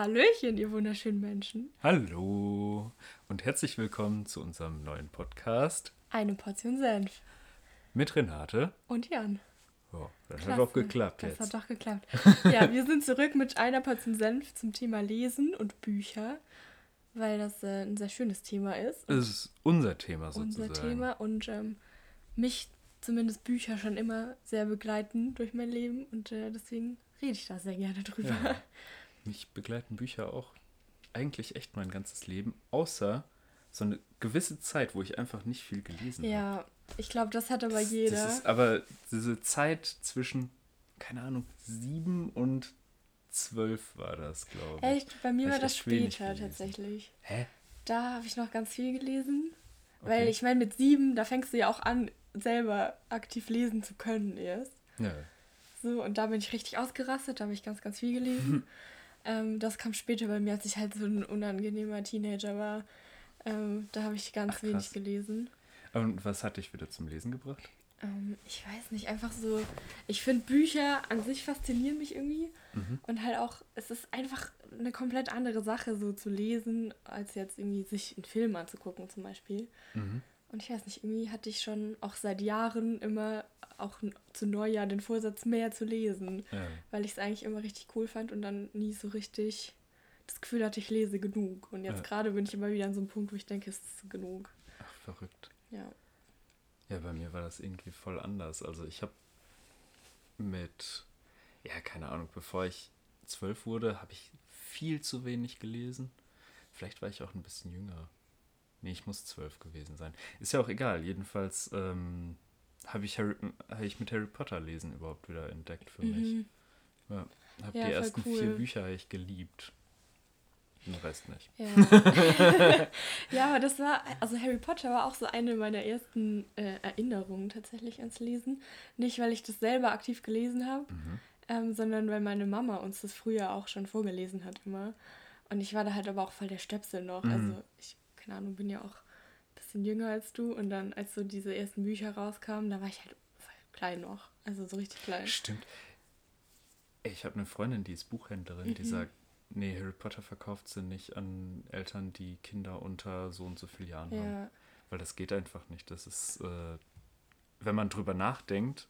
Hallöchen, ihr wunderschönen Menschen. Hallo und herzlich willkommen zu unserem neuen Podcast Eine Portion Senf. mit Renate. Und Jan. Oh, das Klasse. hat doch geklappt Das jetzt. hat doch geklappt. ja, wir sind zurück mit einer Portion Senf zum Thema Lesen und Bücher, weil das äh, ein sehr schönes Thema ist. Das ist unser Thema sozusagen. unser Thema und ähm, mich zumindest Bücher schon immer sehr begleiten durch mein Leben und äh, deswegen rede ich da sehr gerne drüber. Ja. Mich begleiten Bücher auch eigentlich echt mein ganzes Leben, außer so eine gewisse Zeit, wo ich einfach nicht viel gelesen habe. Ja, ich glaube, das hat aber jeder. Das ist aber diese Zeit zwischen, keine Ahnung, sieben und zwölf war das, glaube ich. Echt? Bei mir war ich das später tatsächlich. Hä? Da habe ich noch ganz viel gelesen. Weil Okay. ich meine, mit sieben, da fängst du ja auch an, selber aktiv lesen zu können erst. Ja. So, und da bin ich richtig ausgerastet, da habe ich ganz, ganz viel gelesen. ähm, das kam später bei mir, als ich halt so ein unangenehmer Teenager war. Ähm, da habe ich ganz Ach, wenig gelesen. Und was hat dich wieder zum Lesen gebracht? Ähm, ich weiß nicht, einfach so. Ich finde Bücher an sich faszinieren mich irgendwie. Mhm. Und halt auch, es ist einfach eine komplett andere Sache, so zu lesen, als jetzt irgendwie sich einen Film anzugucken, zum Beispiel. Mhm. Und ich weiß nicht, irgendwie hatte ich schon auch seit Jahren immer auch zu Neujahr den Vorsatz, mehr zu lesen. Ja. Weil ich es eigentlich immer richtig cool fand und dann nie so richtig das Gefühl hatte, ich lese genug. Und jetzt Ja. gerade bin ich immer wieder an so einem Punkt, wo ich denke, es ist genug. Ach, verrückt. Ja. Ja, bei mir war das irgendwie voll anders. Also ich habe mit, ja, keine Ahnung, bevor ich zwölf wurde, habe ich viel zu wenig gelesen. Vielleicht war ich auch ein bisschen jünger. Nee, ich muss zwölf gewesen sein. Ist ja auch egal. Jedenfalls ähm, habe ich, Harry- hab ich mit Harry Potter lesen überhaupt wieder entdeckt für mich. Mhm. Ja, habe Ja, die ersten cool. vier Bücher ich geliebt. Den Rest nicht. Ja. ja, aber das war, also Harry Potter war auch so eine meiner ersten äh, Erinnerungen tatsächlich ans Lesen. Nicht, weil ich das selber aktiv gelesen habe, Mhm. ähm, sondern weil meine Mama uns das früher auch schon vorgelesen hat immer. Und ich war da halt aber auch voll der Stöpsel noch. Mhm. Also ich, keine Ahnung, bin ja auch ein bisschen jünger als du. Und dann, als so diese ersten Bücher rauskamen, da war ich halt klein noch. Also so richtig klein. Stimmt. Ich habe eine Freundin, die ist Buchhändlerin, die Mhm. sagt, nee, Harry Potter verkauft sie nicht an Eltern, die Kinder unter so und so vielen Jahren haben. Ja, Weil das geht einfach nicht. Das ist, äh, wenn man drüber nachdenkt,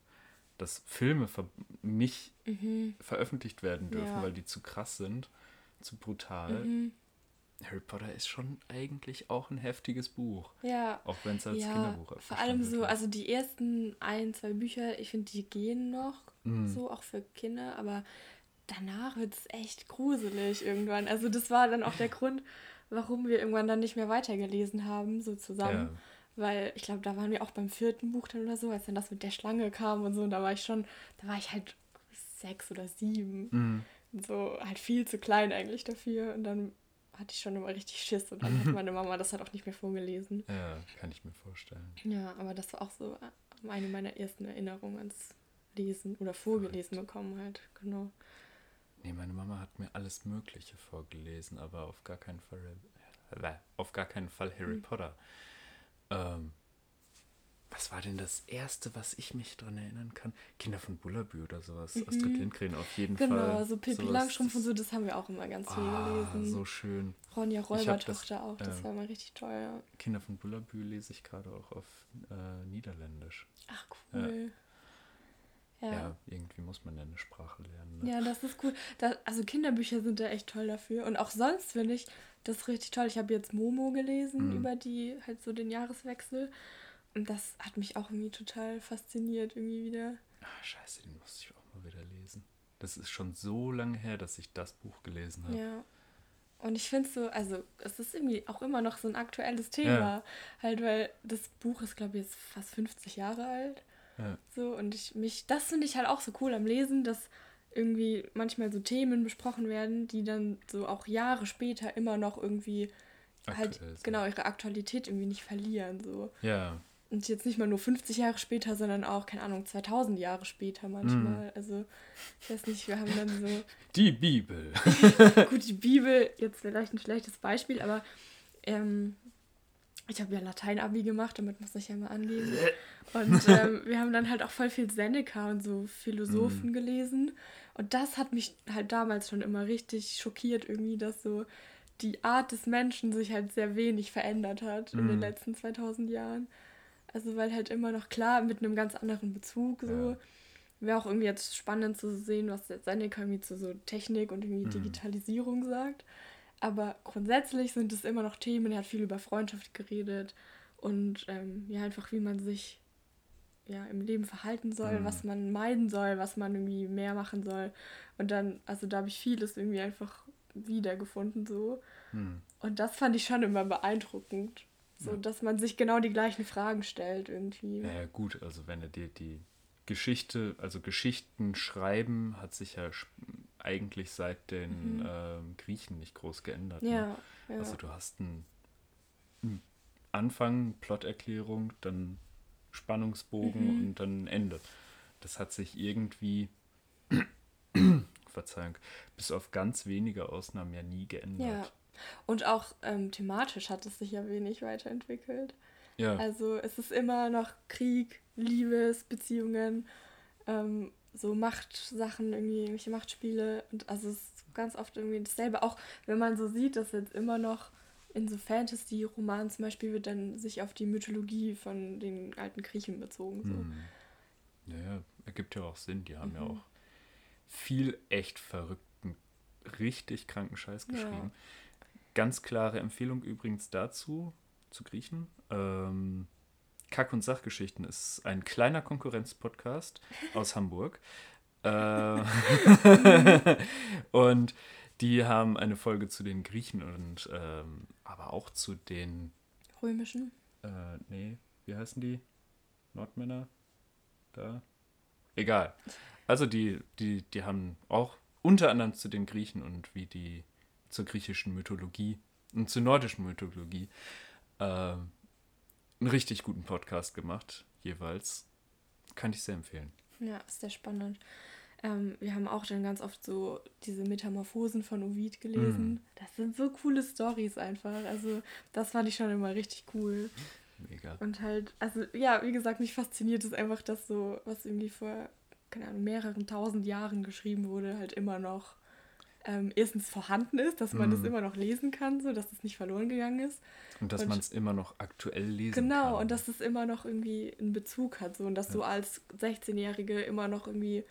dass Filme ver nicht mhm. veröffentlicht werden dürfen, Ja. weil die zu krass sind, zu brutal. Mhm. Harry Potter ist schon eigentlich auch ein heftiges Buch. Ja, Auch wenn es als ja, Kinderbuch vor allem so, also die ersten ein, zwei Bücher, ich finde, die gehen noch Mhm. so, auch für Kinder, aber danach wird es echt gruselig irgendwann. Also das war dann auch der Grund, warum wir irgendwann dann nicht mehr weitergelesen haben, so zusammen. Weil ich glaube, da waren wir auch beim vierten Buch dann oder so, als dann das mit der Schlange kam und so, und da war ich schon, da war ich halt sechs oder sieben. Mhm. So halt viel zu klein eigentlich dafür. Und dann hatte ich schon immer richtig Schiss und dann hat meine Mama das halt auch nicht mehr vorgelesen. Ja, kann ich mir vorstellen. Ja, aber das war auch so äh, eine meiner ersten Erinnerungen ans Lesen oder vorgelesen bekommen halt, genau. Nee, meine Mama hat mir alles Mögliche vorgelesen, aber auf gar keinen Fall, äh, auf gar keinen Fall Harry Hm. Potter. Ähm, was war denn das erste, was ich mich dran erinnern kann? Kinder von Bullabü oder sowas. Astrid Lindgren auf jeden Mhm. Genau, Fall. so Pippi Langstrumpf und das- so, das haben wir auch immer ganz viel Ah, gelesen. so schön. Ronja das, Räubertochter auch, das ähm, war immer richtig toll, ja. Kinder von Bullabü lese ich gerade auch auf äh, Niederländisch. Ach, cool. Ja. Ja. irgendwie muss man ja eine Sprache lernen. Ne? Ja, das ist cool. Da, also Kinderbücher sind da echt toll dafür. Und auch sonst finde ich das richtig toll. Ich habe jetzt Momo gelesen Mhm. über die, halt so den Jahreswechsel. Und das hat mich auch irgendwie total fasziniert, irgendwie wieder. Ah, scheiße, den muss ich auch mal wieder lesen. Das ist schon so lange her, dass ich das Buch gelesen habe. Ja. Und ich finde so, also es ist irgendwie auch immer noch so ein aktuelles Thema. Ja. Halt, weil das Buch ist, glaube ich, jetzt fast 50 Jahre alt. Ja. So, und ich mich, das finde ich halt auch so cool am Lesen, dass irgendwie manchmal so Themen besprochen werden, die dann so auch Jahre später immer noch irgendwie halt Aktuell sind. genau ihre Aktualität irgendwie nicht verlieren. So. Ja, Und jetzt nicht mal nur 50 Jahre später, sondern auch, keine Ahnung, 2000 Jahre später manchmal. Mhm. Also, ich weiß nicht, wir haben dann so. die Bibel. Gut, die Bibel, jetzt vielleicht ein schlechtes Beispiel, aber ähm, ich habe ja Latein-Abi gemacht, damit muss ich ja mal angeben. Und ähm, wir haben dann halt auch voll viel Seneca und so Philosophen gelesen. Und das hat mich halt damals schon immer richtig schockiert, irgendwie, dass so die Art des Menschen sich halt sehr wenig verändert hat in den Mhm. letzten 2000 Jahren. Also, weil halt immer noch klar mit einem ganz anderen Bezug so. Ja. Wäre auch irgendwie jetzt spannend zu sehen, was jetzt Seneca irgendwie zu so Technik und irgendwie Mhm. Digitalisierung sagt. Aber grundsätzlich sind es immer noch Themen. Er hat viel über Freundschaft geredet und ähm, ja, einfach wie man sich ja im Leben verhalten soll, Mhm. was man meiden soll, was man irgendwie mehr machen soll. Und dann, also da habe ich vieles irgendwie einfach wiedergefunden so. Hm. Und das fand ich schon immer beeindruckend. So, Ja. dass man sich genau die gleichen Fragen stellt irgendwie. Ja, ja, gut, also wenn er dir die Geschichte, also Geschichten schreiben, hat sich ja eigentlich seit den Mhm. ähm, Griechen nicht groß geändert. Ne? Ja, ja. Also du hast einen, einen Anfang, Plotterklärung, dann Spannungsbogen Mhm. und dann ein Ende. Das hat sich irgendwie, Verzeihung, bis auf ganz wenige Ausnahmen ja nie geändert. Ja. Und auch ähm, thematisch hat es sich ja wenig weiterentwickelt. Ja, Also es ist immer noch Krieg, Liebesbeziehungen, ähm, so Machtsachen, irgendwie irgendwelche Machtspiele. Und also es ist ganz oft irgendwie dasselbe. Auch wenn man so sieht, dass jetzt immer noch in so Fantasy-Romanen zum Beispiel wird dann sich auf die Mythologie von den alten Griechen bezogen. So. Hm. Ja, ja, ergibt ja auch Sinn. Die haben ja Mhm. auch viel echt verrückten, richtig kranken Scheiß Ja. Ganz klare Empfehlung übrigens dazu, zu Griechen. Ähm, Kack- und Sachgeschichten ist ein kleiner Konkurrenzpodcast aus Hamburg. Äh, und die haben eine Folge zu den Griechen und ähm, aber auch zu den Römischen. äh, nee, wie heißen die? Nordmänner? Da? Egal. Also die, die, die haben auch unter anderem zu den Griechen und wie die zur griechischen Mythologie und zur nordischen Mythologie äh, einen richtig guten Podcast gemacht, jeweils. Kann ich sehr empfehlen. Ja, ist sehr spannend. Ähm, wir haben auch dann ganz oft so diese Metamorphosen von Ovid gelesen. Mhm. Das sind so coole Stories einfach. Also das fand ich schon immer richtig cool. Mega. Und halt, also ja, wie gesagt, mich fasziniert es einfach, dass so, was irgendwie vor, keine Ahnung, mehreren tausend Jahren geschrieben wurde, halt immer noch ähm, erstens vorhanden ist, dass man das Mhm. immer noch lesen kann, so dass es nicht verloren gegangen ist. Und dass man es immer noch aktuell lesen Genau, kann. und dass es immer noch irgendwie einen Bezug hat, so und dass du als 16-Jährige immer noch irgendwie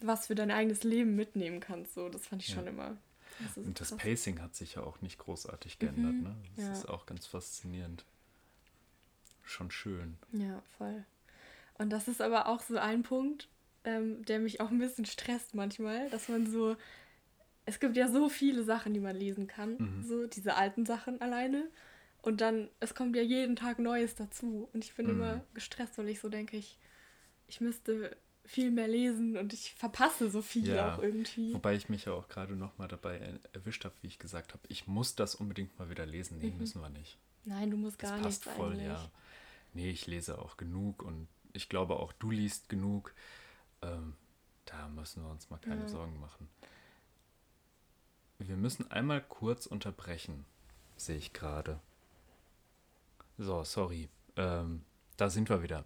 was für dein eigenes Leben mitnehmen kannst. So, das fand ich Ja. schon immer. Das Und das krass. Pacing hat sich ja auch nicht großartig geändert. Mhm, Ne? Das ja. ist auch ganz faszinierend. Schon schön. Ja, voll. Und das ist aber auch so ein Punkt, ähm, der mich auch ein bisschen stresst manchmal, dass man so, es gibt ja so viele Sachen, die man lesen kann, Mhm. so diese alten Sachen alleine. Und dann, es kommt ja jeden Tag Neues dazu. Und ich bin Mhm. immer gestresst, weil ich so denke, ich, ich müsste viel mehr lesen und ich verpasse so viel Ja, auch irgendwie. Wobei ich mich ja auch gerade noch mal dabei er- erwischt habe, wie ich gesagt habe, ich muss das unbedingt mal wieder lesen. Nee, Mhm. müssen wir nicht. Nein, du musst Das gar passt nichts voll, eigentlich. ja. Nee, ich lese auch genug und ich glaube auch, du liest genug. Ähm, da müssen wir uns mal keine Ja. Sorgen machen. Wir müssen einmal kurz unterbrechen, sehe ich gerade. So, sorry. Ähm, da sind wir wieder.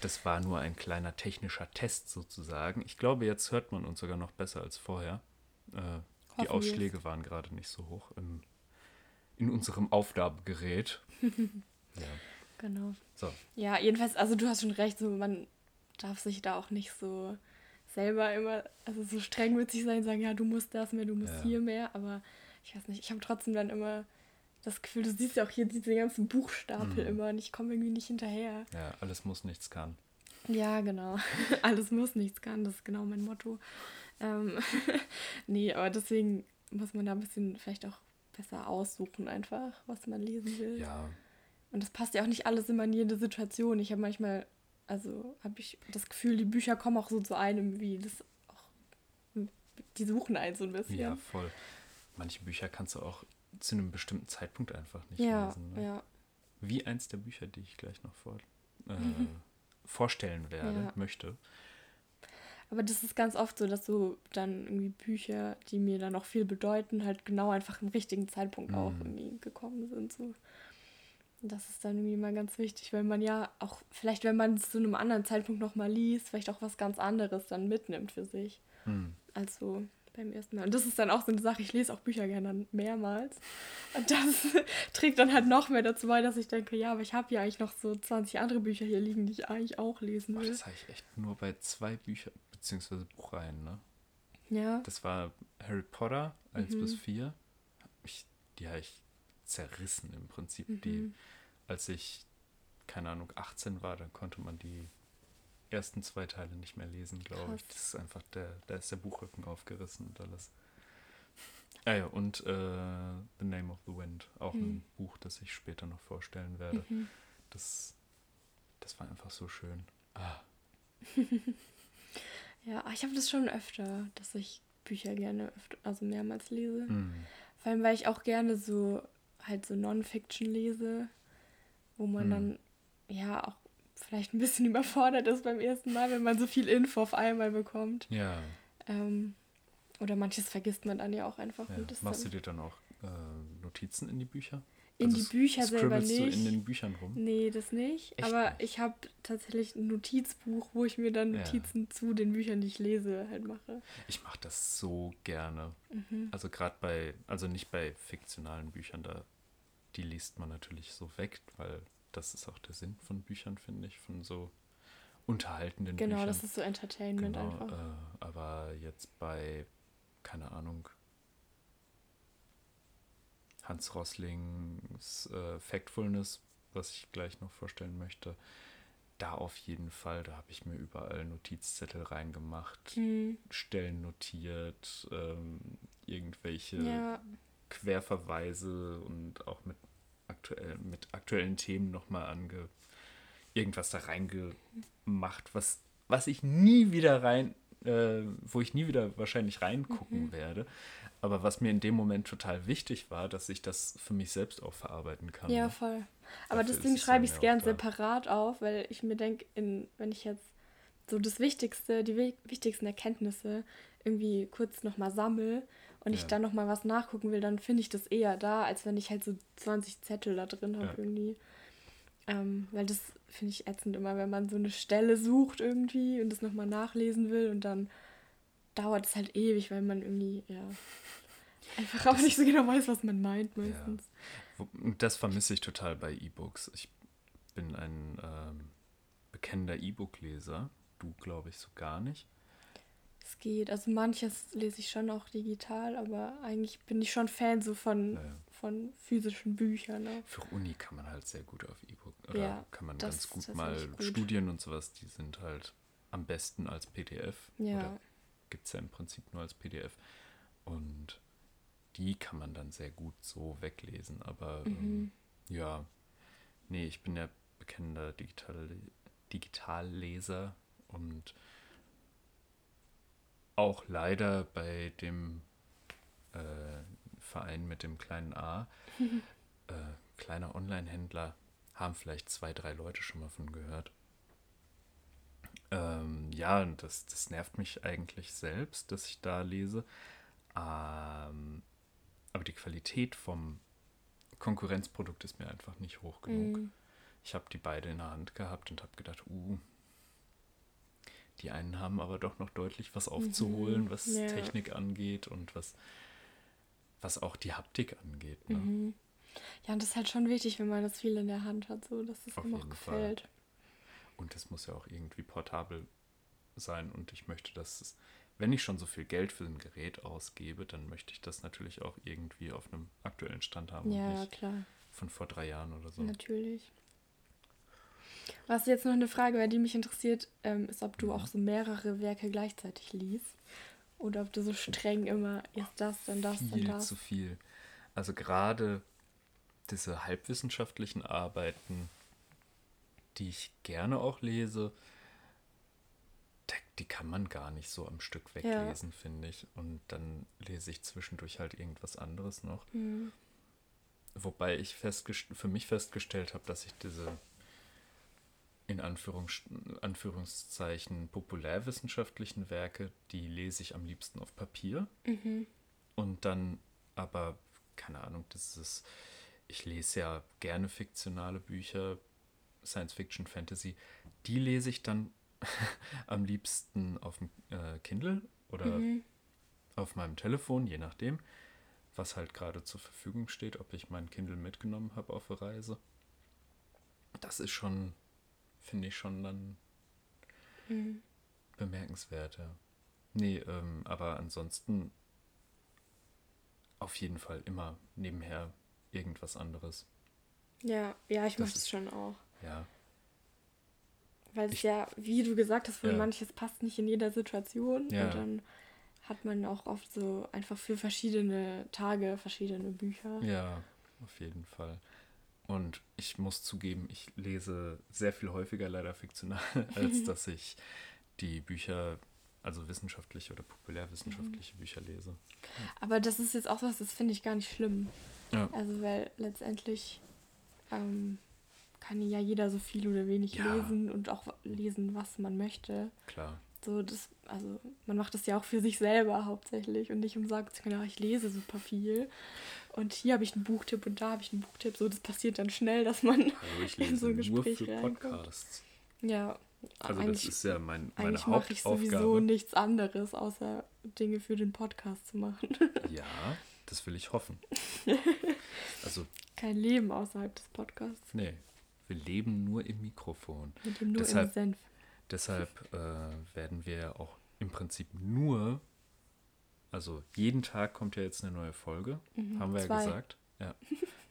Das war nur ein kleiner technischer Test sozusagen. Ich glaube, jetzt hört man uns sogar noch besser als vorher. Äh, die. Ausschläge waren gerade nicht so hoch im, in unserem Aufnahmegerät. ja, Genau. so. Ja, jedenfalls, also du hast schon recht, so man darf sich da auch nicht so selber immer, also so streng mit sich sein, sagen, ja, du musst das mehr, du musst Ja. hier mehr, aber ich weiß nicht, ich habe trotzdem dann immer das Gefühl, du siehst ja auch hier diese ganzen Buchstapel Mhm. immer und ich komme irgendwie nicht hinterher. Ja, alles muss, nichts kann. Ja, genau. Alles muss, nichts kann, das ist genau mein Motto. Ähm, nee, aber deswegen muss man da ein bisschen vielleicht auch besser aussuchen einfach, was man lesen will. Ja, Und das passt ja auch nicht alles immer in jede Situation. Ich habe manchmal, also habe ich das Gefühl, die Bücher kommen auch so zu einem, wie das auch, die suchen einen so ein bisschen. ja, voll. Manche Bücher kannst du auch zu einem bestimmten Zeitpunkt einfach nicht ja, lesen. Ne? ja. Wie eins der Bücher, die ich gleich noch vor, äh, vorstellen werde, Ja. möchte. Aber das ist ganz oft so, dass so dann irgendwie Bücher, die mir dann auch viel bedeuten, halt genau einfach im richtigen Zeitpunkt auch Mhm. irgendwie gekommen sind. So. Das ist dann irgendwie mal ganz wichtig, weil man ja auch, vielleicht wenn man es zu einem anderen Zeitpunkt nochmal liest, vielleicht auch was ganz anderes dann mitnimmt für sich. Hm. als so beim ersten Mal. Und das ist dann auch so eine Sache, ich lese auch Bücher gerne mehrmals. Und das trägt dann halt noch mehr dazu bei, dass ich denke, ja, aber ich habe ja eigentlich noch so 20 andere Bücher hier liegen, die ich eigentlich auch lesen will. Oh, das habe ich echt nur bei zwei Büchern, beziehungsweise Buchreihen, ne? Ja. Das war Harry Potter 1 mhm. bis 4. Ich, die habe ich zerrissen im Prinzip. Mhm. Die, als ich, keine Ahnung, 18 war, dann konnte man die ersten zwei Teile nicht mehr lesen, glaube ich. Das ist einfach der, da ist der Buchrücken aufgerissen und alles. Ah ja, und äh, The Name of the Wind, auch mhm. ein Buch, das ich später noch vorstellen werde. Mhm. Das, das war einfach so schön. Ah. ja, ich habe das schon öfter, dass ich Bücher gerne öfter, also mehrmals lese. Mhm. Vor allem, weil ich auch gerne so halt so Non-Fiction lese, wo man mhm. dann ja auch vielleicht ein bisschen überfordert ist beim ersten Mal, wenn man so viel Info auf einmal bekommt. Ja. Ähm, oder manches vergisst man dann ja auch einfach. Ja. Machst du dir dann auch äh, Notizen in die Bücher? In also die Bücher selber nicht. du in den Büchern rum? Nee, das nicht. Echt aber nicht? ich habe tatsächlich ein Notizbuch, wo ich mir dann Notizen ja. zu den Büchern, die ich lese, halt mache. Ich mache das so gerne. Mhm. Also gerade bei, also nicht bei fiktionalen Büchern, da die liest man natürlich so weg, weil das ist auch der Sinn von Büchern, finde ich, von so unterhaltenden genau, Büchern. Genau, das ist so Entertainment genau, einfach. Äh, aber jetzt bei, keine Ahnung, Hans Roslings äh, Factfulness, was ich gleich noch vorstellen möchte, da auf jeden Fall, da habe ich mir überall Notizzettel reingemacht, mhm. Stellen notiert, ähm, irgendwelche ja. Querverweise und auch mit aktuell, mit aktuellen Themen nochmal ange irgendwas da reingemacht, was, was ich nie wieder rein, äh, wo ich nie wieder wahrscheinlich reingucken mhm. werde. Aber was mir in dem Moment total wichtig war, dass ich das für mich selbst auch verarbeiten kann. Ja, ne? voll. Aber Dafür deswegen schreibe ich es gern separat auf, weil ich mir denke, wenn ich jetzt so das Wichtigste, die wichtigsten Erkenntnisse irgendwie kurz nochmal sammle, und ja. ich dann nochmal was nachgucken will, dann finde ich das eher da, als wenn ich halt so 20 Zettel da drin habe ja. irgendwie. Ähm, weil das finde ich ätzend immer, wenn man so eine Stelle sucht irgendwie und das nochmal nachlesen will und dann dauert es halt ewig, weil man irgendwie, ja, einfach das, auch nicht so genau weiß, was man meint meistens. Ja. Das vermisse ich total bei E-Books. Ich bin ein ähm, bekennender E-Book-Leser. Du, glaube ich, so gar nicht. Es geht. Also manches lese ich schon auch digital, aber eigentlich bin ich schon Fan so von, ja. von physischen Büchern. Ne? Für Uni kann man halt sehr gut auf E-Book. Oder ja, kann man ganz gut mal gut. Studien und sowas, die sind halt am besten als PDF. Ja. Gibt es ja im Prinzip nur als PDF. Und die kann man dann sehr gut so weglesen. Aber mhm. ähm, ja, nee, ich bin ja bekennender Digital Digitalleser und auch leider bei dem äh, Verein mit dem kleinen A, äh, kleiner Online-Händler, haben vielleicht zwei, drei Leute schon mal von gehört. Ähm, ja, und das, das nervt mich eigentlich selbst, dass ich da lese. Ähm, aber die Qualität vom Konkurrenzprodukt ist mir einfach nicht hoch genug. Mm. Ich habe die beide in der Hand gehabt und habe gedacht, uh, die einen haben aber doch noch deutlich was aufzuholen, mhm. was ja. Technik angeht und was, was auch die Haptik angeht. Ne? Mhm. Ja, und das ist halt schon wichtig, wenn man das viel in der Hand hat, so dass es einem auch gefällt. Fall. Und es muss ja auch irgendwie portabel sein und ich möchte, dass es, wenn ich schon so viel Geld für ein Gerät ausgebe, dann möchte ich das natürlich auch irgendwie auf einem aktuellen Stand haben. Ja, klar. Von vor drei Jahren oder so. Natürlich. Was jetzt noch eine Frage wäre, die mich interessiert, ähm, ist, ob du auch so mehrere Werke gleichzeitig liest. Oder ob du so streng immer erst das, dann das, viel dann das. zu viel. Also gerade diese halbwissenschaftlichen Arbeiten, die ich gerne auch lese, die kann man gar nicht so am Stück weglesen, ja. finde ich. Und dann lese ich zwischendurch halt irgendwas anderes noch. Mhm. Wobei ich für mich festgestellt habe, dass ich diese in Anführungs Anführungszeichen populärwissenschaftlichen Werke, die lese ich am liebsten auf Papier. Mhm. Und dann aber, keine Ahnung, das ist, ich lese ja gerne fiktionale Bücher, Science Fiction, Fantasy, die lese ich dann am liebsten auf dem äh, Kindle oder mhm. auf meinem Telefon, je nachdem, was halt gerade zur Verfügung steht, ob ich mein Kindle mitgenommen habe auf der Reise. Das ist schon, finde ich schon dann mhm. bemerkenswert, ja. Nee, ähm, aber ansonsten auf jeden Fall immer nebenher irgendwas anderes. Ja, ja, ich mache das schon auch. Ja. Weil es ja, wie du gesagt hast, ja. manches passt nicht in jeder Situation. Ja. Und dann hat man auch oft so einfach für verschiedene Tage verschiedene Bücher. Ja, auf jeden Fall. Und ich muss zugeben, ich lese sehr viel häufiger leider fiktional, als dass ich die Bücher, also wissenschaftliche oder populärwissenschaftliche mhm. Bücher lese. Aber das ist jetzt auch was, das finde ich gar nicht schlimm. Ja. Also, weil letztendlich ähm, kann ja jeder so viel oder wenig ja. lesen und auch lesen, was man möchte. Klar. So, das, also man macht das ja auch für sich selber hauptsächlich und nicht um sagen zu können, ich lese super viel. Und hier habe ich einen Buchtipp und da habe ich einen Buchtipp. So, das passiert dann schnell, dass man also ich lese in so ein Gespräch nur für reinkommt. Podcasts. Ja. Also das ist ja mein, meine eigentlich mache ich sowieso nichts anderes, außer Dinge für den Podcast zu machen. ja, das will ich hoffen. Also kein Leben außerhalb des Podcasts. Nee, wir leben nur im Mikrofon. Mit dem nur deshalb, im Senf. Deshalb äh, werden wir auch im Prinzip nur, also jeden Tag kommt ja jetzt eine neue Folge, mhm, haben wir zwei. ja gesagt. Ja,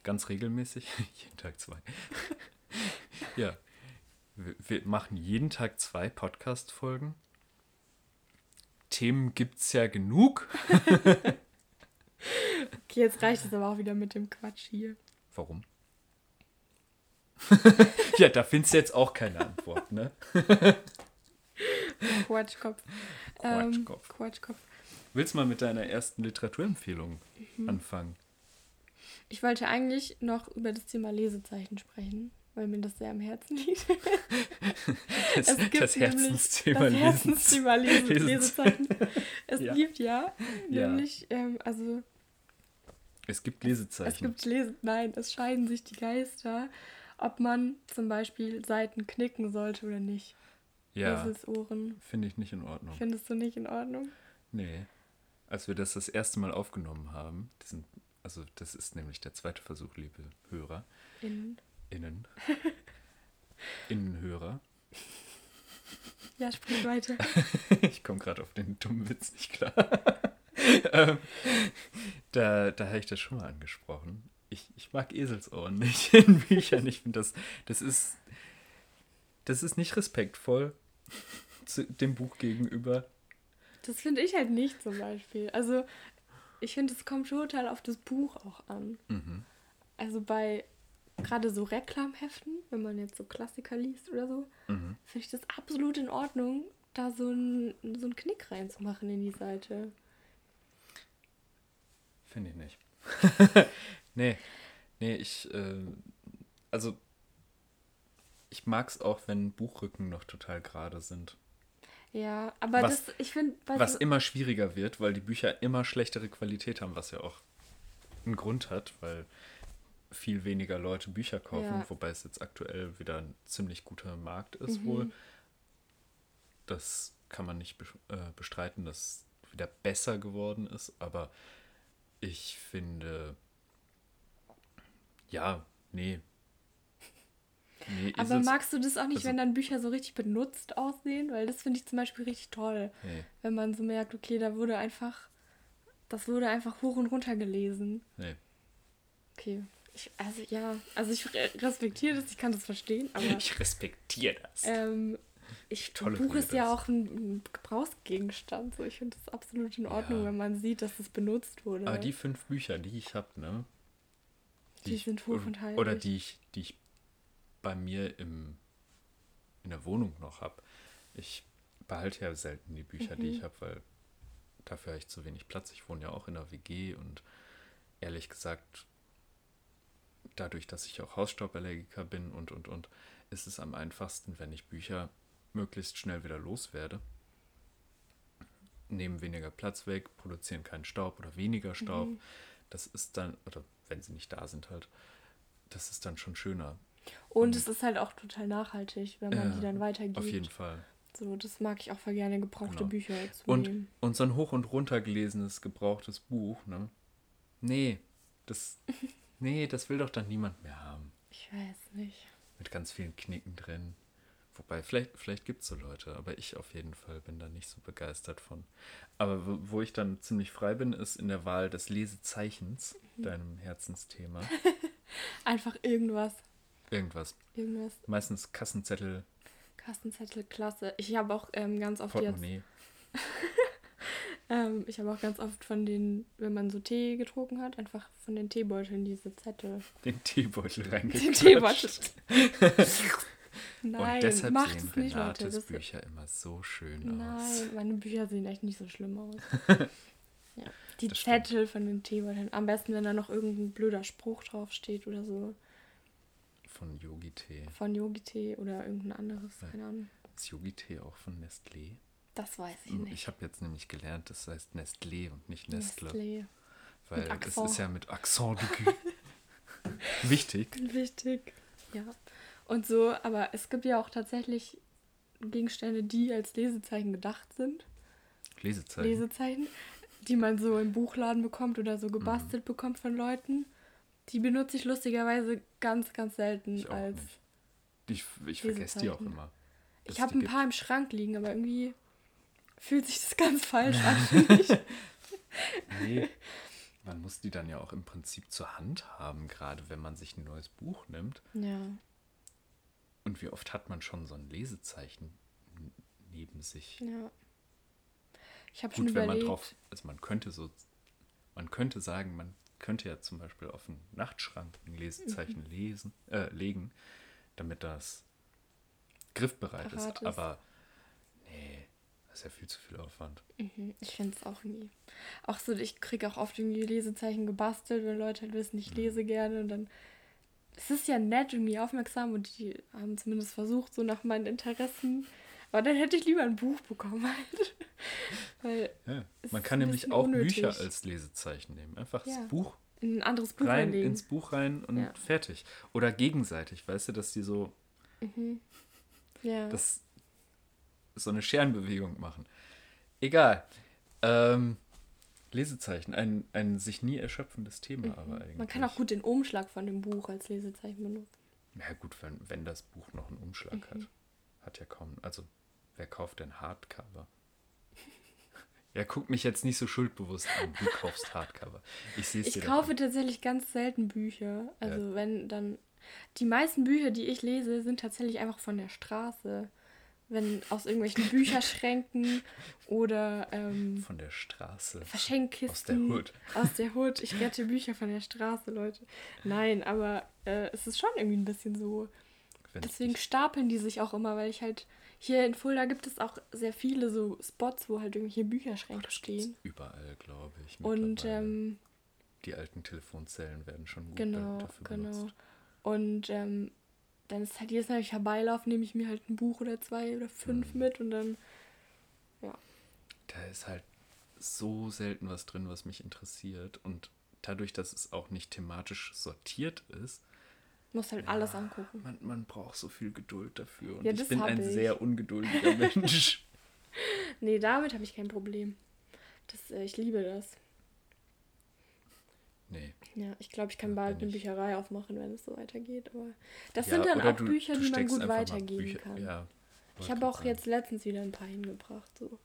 ganz regelmäßig, jeden Tag zwei. ja, wir, wir, machen jeden Tag zwei Podcast-Folgen. Themen gibt es ja genug. okay, jetzt reicht es aber auch wieder mit dem Quatsch hier. Warum? ja, da findest du jetzt auch keine Antwort, ne? Quatschkopf. Quatschkopf. Ähm, Quatschkopf. Willst du mal mit deiner ersten Literaturempfehlung mhm. anfangen? Ich wollte eigentlich noch über das Thema Lesezeichen sprechen, weil mir das sehr am Herzen liegt. das, es gibt das Herzensthema, das Herzensthema Lese Lesezeichen. Es ja. gibt ja, ja. nämlich, ähm, also es gibt Lesezeichen. Es gibt Lese Nein, es scheiden sich die Geister, ob man zum Beispiel Seiten knicken sollte oder nicht. Ja. Finde ich nicht in Ordnung. Findest du nicht in Ordnung? Nee. Als wir das das erste Mal aufgenommen haben, diesen, also das ist nämlich der zweite Versuch, liebe Hörer. Innen. Innen. Innenhörer. Ja, sprich weiter. ich komme gerade auf den dummen Witz nicht klar. ähm, da da habe ich das schon mal angesprochen. Ich, ich mag Eselsohren nicht in Büchern. Ich finde, das, das ist. Das ist nicht respektvoll zu dem Buch gegenüber. Das finde ich halt nicht zum Beispiel. Also, ich finde, es kommt total auf das Buch auch an. Mhm. Also bei gerade so Reklamheften, wenn man jetzt so Klassiker liest oder so, mhm. finde ich das absolut in Ordnung, da so ein, so einen Knick reinzumachen in die Seite. Finde ich nicht. nee, nee, ich, äh, also ich mag es auch, wenn Buchrücken noch total gerade sind. Ja, aber was, das, ich finde. Was immer schwieriger wird, weil die Bücher immer schlechtere Qualität haben, was ja auch einen Grund hat, weil viel weniger Leute Bücher kaufen, ja. wobei es jetzt aktuell wieder ein ziemlich guter Markt ist mhm. wohl. Das kann man nicht äh, bestreiten, dass es wieder besser geworden ist, aber ich finde, ja, nee. Nee Aber magst du das auch nicht, also, wenn dann Bücher so richtig benutzt aussehen? Weil das finde ich zum Beispiel richtig toll. Nee. Wenn man so merkt, okay, da wurde einfach, das wurde einfach hoch und runter gelesen. Nee. Okay. Ich, also ja, also ich respektiere das, ich kann das verstehen, aber. Ich respektiere das. Ähm, ich, Tolle Buch ist ja auch ein Gebrauchsgegenstand. So. Ich finde es absolut in Ordnung, ja. wenn man sieht, dass es benutzt wurde. Aber die fünf Bücher, die ich habe, ne? Die, die ich, sind hoch und heilig. Oder die ich, die ich bei mir im, in der Wohnung noch habe. Ich behalte ja selten die Bücher, mhm. die ich habe, weil dafür habe ich zu wenig Platz. Ich wohne ja auch in der WG und ehrlich gesagt, dadurch, dass ich auch Hausstauballergiker bin und, und, und, ist es am einfachsten, wenn ich Bücher möglichst schnell wieder loswerde. Nehmen weniger Platz weg, produzieren keinen Staub oder weniger Staub. Mhm. Das ist dann, oder wenn sie nicht da sind halt, das ist dann schon schöner. Und, Und es ist halt auch total nachhaltig, wenn man äh, die dann weitergibt. Auf jeden Fall. So, das mag ich auch voll gerne, gebrauchte genau. Bücher zu und, nehmen. Und so ein hoch und runter gelesenes, gebrauchtes Buch, ne? Nee, das, nee, das will doch dann niemand mehr haben. Ich weiß nicht. Mit ganz vielen Knicken drin. Wobei, vielleicht, vielleicht gibt es so Leute, aber ich auf jeden Fall bin da nicht so begeistert von. Aber wo, wo ich dann ziemlich frei bin, ist in der Wahl des Lesezeichens, mhm. deinem Herzensthema. Einfach irgendwas. Irgendwas. Irgendwas. Meistens Kassenzettel. Kassenzettel, klasse. Ich habe auch ähm, ganz oft Portemonnaie. jetzt. ähm, ich habe auch ganz oft von den, wenn man so Tee getrunken hat, einfach von den Teebeuteln diese Zettel. Den Teebeutel reingeklatscht. Den Teebeutel. Nein, Und deshalb macht sehen nicht, Renates Leute, Bücher immer so schön Nein, aus. Nein, meine Bücher sehen echt nicht so schlimm aus. ja. Die das Zettel stimmt. von den Teebeuteln. Am besten, wenn da noch irgendein blöder Spruch draufsteht oder so. Von Yogi Tee. Von Yogi Tee oder irgendein anderes, ja. keine Ahnung. Ist Yogi Tee auch von Nestlé? Das weiß ich nicht. Ich habe jetzt nämlich gelernt, das heißt Nestlé und nicht Nestle. Nestlé. Weil es ist ja mit Accent du Wichtig. Wichtig, ja. Und so, aber es gibt ja auch tatsächlich Gegenstände, die als Lesezeichen gedacht sind. Lesezeichen? Lesezeichen, die man so im Buchladen bekommt oder so gebastelt mhm. bekommt von Leuten. Die benutze ich lustigerweise ganz, ganz selten ich als. Nicht. Ich, ich vergesse die auch immer. Ich habe ein gibt. paar im Schrank liegen, aber irgendwie fühlt sich das ganz falsch an. nee, man muss die dann ja auch im Prinzip zur Hand haben, gerade wenn man sich ein neues Buch nimmt. Ja. Und wie oft hat man schon so ein Lesezeichen neben sich? Ja. Ich habe schon überlegt. Wenn man drauf, also man könnte so, man könnte sagen, man könnte ja zum Beispiel auf den Nachtschrank ein Lesezeichen mhm. lesen, äh, legen, damit das griffbereit ist. ist. Aber nee, das ist ja viel zu viel Aufwand. Mhm. Ich finde es auch nie. Auch so, ich kriege auch oft irgendwie Lesezeichen gebastelt, wenn Leute halt wissen, ich mhm. lese gerne und dann es ist ja nett irgendwie aufmerksam und die haben zumindest versucht, so nach meinen Interessen. Aber dann hätte ich lieber ein Buch bekommen halt. Weil ja, man kann nämlich auch unnötig. Bücher als Lesezeichen nehmen. Einfach ja. das Buch. In ein anderes Buch rein, reinlegen. ins Buch rein und ja. fertig. Oder gegenseitig, weißt du, dass die so. Mhm. Ja. Das so eine Scherenbewegung machen. Egal. Ähm, Lesezeichen, ein, ein sich nie erschöpfendes Thema, mhm. aber eigentlich. Man kann auch gut den Umschlag von dem Buch als Lesezeichen benutzen. Ja, gut, wenn, wenn das Buch noch einen Umschlag mhm. hat. Hat ja kaum. Also, wer kauft denn Hardcover? Ja, guck mich jetzt nicht so schuldbewusst an. Du kaufst Hardcover. Ich sehe Ich kaufe an. tatsächlich ganz selten Bücher. Also, ja. wenn dann. Die meisten Bücher, die ich lese, sind tatsächlich einfach von der Straße wenn aus irgendwelchen Bücherschränken oder ähm, von der Straße. Verschenkkisten. Aus der Hut. Aus der Hut. Ich rette Bücher von der Straße, Leute. Nein, aber äh, es ist schon irgendwie ein bisschen so. Wenn Deswegen stapeln die sich auch immer, weil ich halt hier in Fulda gibt es auch sehr viele so Spots, wo halt irgendwelche Bücherschränke stehen. Überall, glaube ich. Und ähm, die alten Telefonzellen werden schon gut genau, dafür benutzt. Genau. Und ähm, dann ist halt jedes Mal, wenn ich vorbeilaufe, nehme ich mir halt ein Buch oder zwei oder fünf mhm. mit und dann, ja. Da ist halt so selten was drin, was mich interessiert. Und dadurch, dass es auch nicht thematisch sortiert ist, muss halt ja, alles angucken. Man, man braucht so viel Geduld dafür. Und ja, ich bin ein ich. sehr ungeduldiger Mensch. nee, damit habe ich kein Problem. Das, äh, ich liebe das. Nee. Ja, ich glaube, ich kann bald eine Bücherei aufmachen, wenn es so weitergeht. Aber das ja, sind dann auch du, Bücher, du die man gut weitergeben kann. Ja, ich habe auch sein. jetzt letztens wieder ein paar hingebracht. So.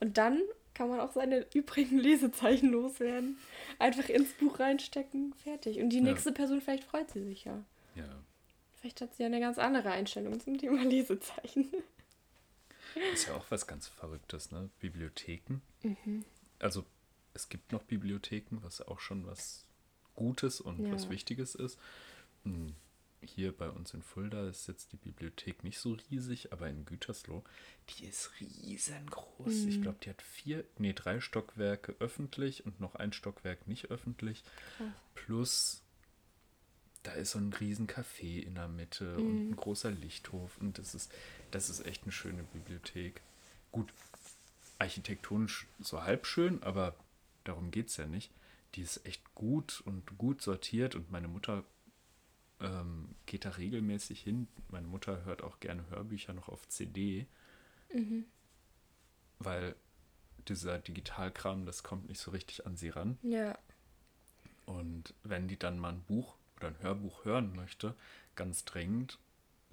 Und dann kann man auch seine übrigen Lesezeichen loswerden. Einfach ins Buch reinstecken, fertig. Und die nächste ja. Person, vielleicht freut sie sich ja. Ja. Vielleicht hat sie ja eine ganz andere Einstellung zum Thema Lesezeichen. Ist ja auch was ganz Verrücktes, ne? Bibliotheken. Mhm. Also es gibt noch Bibliotheken, was auch schon was Gutes und ja. was Wichtiges ist. Hm, hier bei uns in Fulda ist jetzt die Bibliothek nicht so riesig, aber in Gütersloh, die ist riesengroß. Mhm. Ich glaube, die hat vier, nee, drei Stockwerke öffentlich und noch ein Stockwerk nicht öffentlich. Krass. Plus da ist so ein riesen Café in der Mitte mhm. und ein großer Lichthof und das ist, das ist echt eine schöne Bibliothek. Gut, architektonisch so halb schön, aber darum geht es ja nicht. Die ist echt gut und gut sortiert und meine Mutter ähm, geht da regelmäßig hin. Meine Mutter hört auch gerne Hörbücher noch auf CD. Mhm. Weil dieser Digitalkram, das kommt nicht so richtig an sie ran. Ja. Und wenn die dann mal ein Buch oder ein Hörbuch hören möchte, ganz dringend,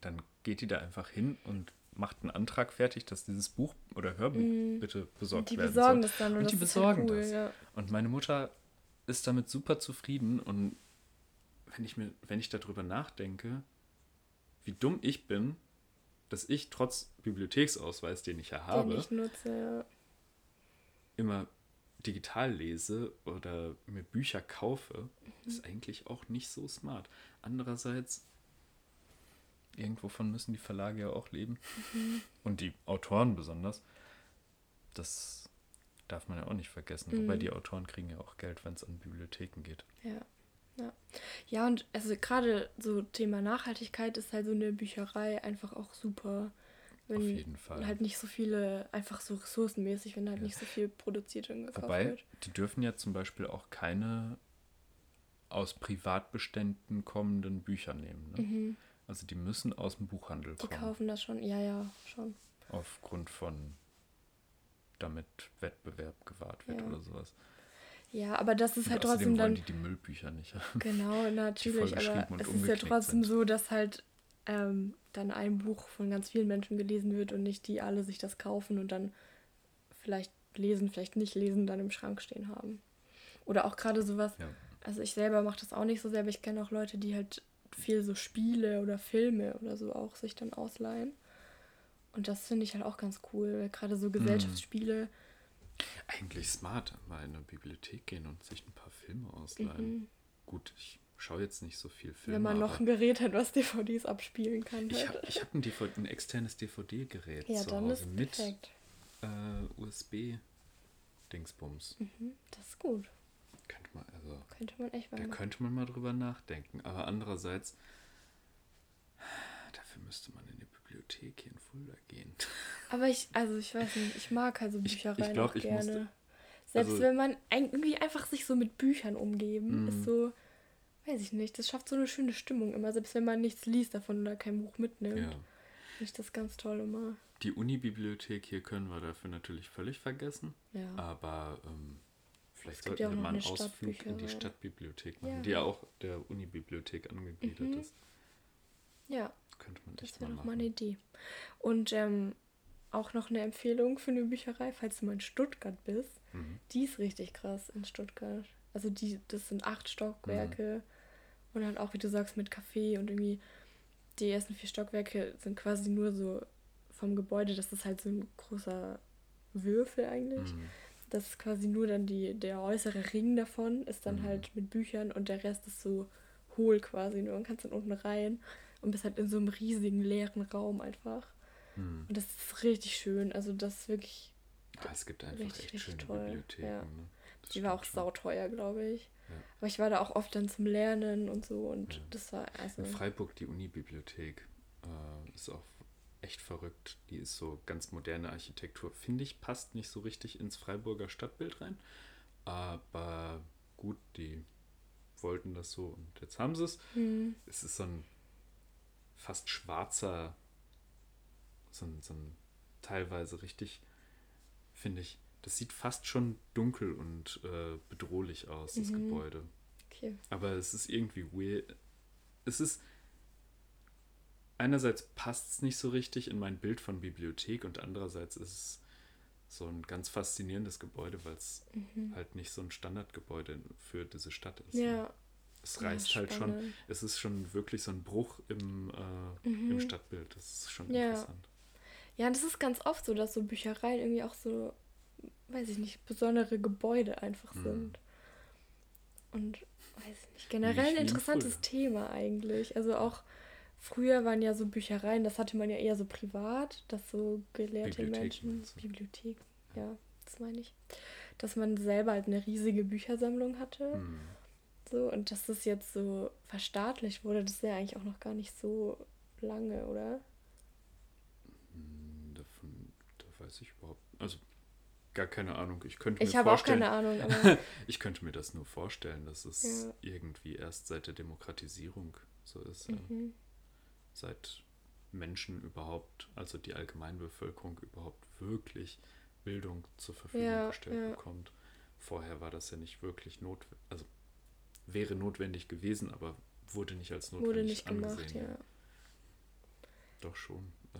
dann geht die da einfach hin und macht einen Antrag fertig, dass dieses Buch oder Hörbuch mm. bitte besorgt und die werden besorgen soll. Das dann und, und die besorgen cool, das. Ja. Und meine Mutter ist damit super zufrieden und wenn ich mir, wenn ich darüber nachdenke, wie dumm ich bin, dass ich trotz Bibliotheksausweis, den ich ja habe, ich nutze, ja. immer digital lese oder mir Bücher kaufe, mhm. ist eigentlich auch nicht so smart. Andererseits, irgendwovon müssen die Verlage ja auch leben. Mhm. Und die Autoren besonders. Das darf man ja auch nicht vergessen. Mhm. Wobei die Autoren kriegen ja auch Geld, wenn es an Bibliotheken geht. Ja. Ja. ja, und also gerade so Thema Nachhaltigkeit ist halt so eine Bücherei einfach auch super. Wenn Auf jeden Fall. Halt nicht so viele, einfach so ressourcenmäßig, wenn halt ja. nicht so viel produziert und gekauft Wobei, wird. die dürfen ja zum Beispiel auch keine aus Privatbeständen kommenden Bücher nehmen. Ne? Mhm. Also die müssen aus dem Buchhandel kommen. Die kaufen das schon, ja, ja, schon. Aufgrund von, damit Wettbewerb gewahrt wird ja. oder sowas. Ja, aber das ist und halt trotzdem dann. Die, die Müllbücher nicht. Genau, natürlich, aber es ist ja trotzdem sind. so, dass halt ähm, dann ein Buch von ganz vielen Menschen gelesen wird und nicht die alle sich das kaufen und dann vielleicht lesen, vielleicht nicht lesen, dann im Schrank stehen haben. Oder auch gerade sowas, ja. also ich selber mache das auch nicht so sehr, aber ich kenne auch Leute, die halt viel so Spiele oder Filme oder so auch sich dann ausleihen. Und das finde ich halt auch ganz cool, weil gerade so mhm. Gesellschaftsspiele. Eigentlich smart, mal in eine Bibliothek gehen und sich ein paar Filme ausleihen. Mhm. Gut, ich schaue jetzt nicht so viel Filme. Wenn man noch ein Gerät hat, was DVDs abspielen kann. Ich habe ich hab ein, DVD, ein externes DVD-Gerät ja, zu dann Hause ist mit äh, USB-Dingsbums. Mhm, das ist gut. Könnte man, also, könnte man echt mal Da machen. könnte man mal drüber nachdenken. Aber andererseits, dafür müsste man in die Bibliothek hier in Fulda gehen. Aber ich, also ich weiß nicht, ich mag also Büchereien ich, ich glaub, auch gerne. Musste, Selbst also, wenn man irgendwie einfach sich so mit Büchern umgeben, ist mhm. so weiß ich nicht, das schafft so eine schöne Stimmung immer, selbst wenn man nichts liest davon oder kein Buch mitnimmt. Ja. Finde ich das ganz toll immer. Die Uni-Bibliothek hier können wir dafür natürlich völlig vergessen. Ja. Aber ähm, vielleicht sollten ja wir mal einen Ausflug in die Stadtbibliothek machen, ja. die ja auch der Uni-Bibliothek angegliedert mhm. ist. Ja. Könnte man das wäre doch mal eine Idee. Und ähm, auch noch eine Empfehlung für eine Bücherei, falls du mal in Stuttgart bist. Mhm. Die ist richtig krass in Stuttgart. Also die, das sind acht Stockwerke. Mhm. Und halt auch, wie du sagst, mit Café und irgendwie die ersten vier Stockwerke sind quasi nur so vom Gebäude, das ist halt so ein großer Würfel eigentlich. Mhm. Das ist quasi nur dann die, der äußere Ring davon, ist dann mhm. halt mit Büchern und der Rest ist so hohl quasi. Nur man kann dann unten rein und bist halt in so einem riesigen leeren Raum einfach. Mhm. Und das ist richtig schön. Also das ist wirklich. Ja, es gibt einfach richtig, echt schöne toll. Bibliotheken. Ja. Ne? die war auch sauteuer, glaube ich. Aber ich war da auch oft dann zum Lernen und so und das war also. In Freiburg die Unibibliothek äh, ist auch echt verrückt. Die ist so ganz moderne Architektur. Finde ich, passt nicht so richtig ins Freiburger Stadtbild rein. Aber gut, die wollten das so und jetzt haben sie es. Mhm. Es ist so ein fast schwarzer, so ein, so ein teilweise richtig, finde ich, das sieht fast schon dunkel und äh, bedrohlich aus, das mhm. Gebäude. Okay. Aber es ist irgendwie weird. Es ist. Einerseits passt es nicht so richtig in mein Bild von Bibliothek und andererseits ist es so ein ganz faszinierendes Gebäude, weil es mhm. halt nicht so ein Standardgebäude für diese Stadt ist. Ja. Es reißt ja, halt schon, es ist schon wirklich so ein Bruch im, äh, mhm. im Stadtbild. Das ist schon ja. interessant. Ja, und das ist ganz oft so, dass so Büchereien irgendwie auch so weiß ich nicht, besondere Gebäude einfach mhm. sind. Und weiß ich nicht, generell ein interessantes Thema eigentlich. Also auch früher waren ja so Büchereien, das hatte man ja eher so privat, dass so gelehrte Menschen, Bibliothek, ja, das meine ich, dass man selber halt eine riesige Büchersammlung hatte. Mhm. So, und dass das jetzt so verstaatlicht wurde, das ist ja eigentlich auch noch gar nicht so lange, oder? Hm, davon, da weiß ich überhaupt, also gar keine Ahnung. Ich könnte mir ich habe auch keine Ahnung. ich könnte mir das nur vorstellen, dass es ja. irgendwie erst seit der Demokratisierung so ist. Mhm. Seit Menschen überhaupt, also die Allgemeinbevölkerung überhaupt wirklich Bildung zur Verfügung ja, gestellt ja. bekommt. Vorher war das ja nicht wirklich notwendig, also wäre notwendig gewesen, aber wurde nicht als notwendig wurde nicht angesehen. Gemacht, ja. Doch schon. Äh,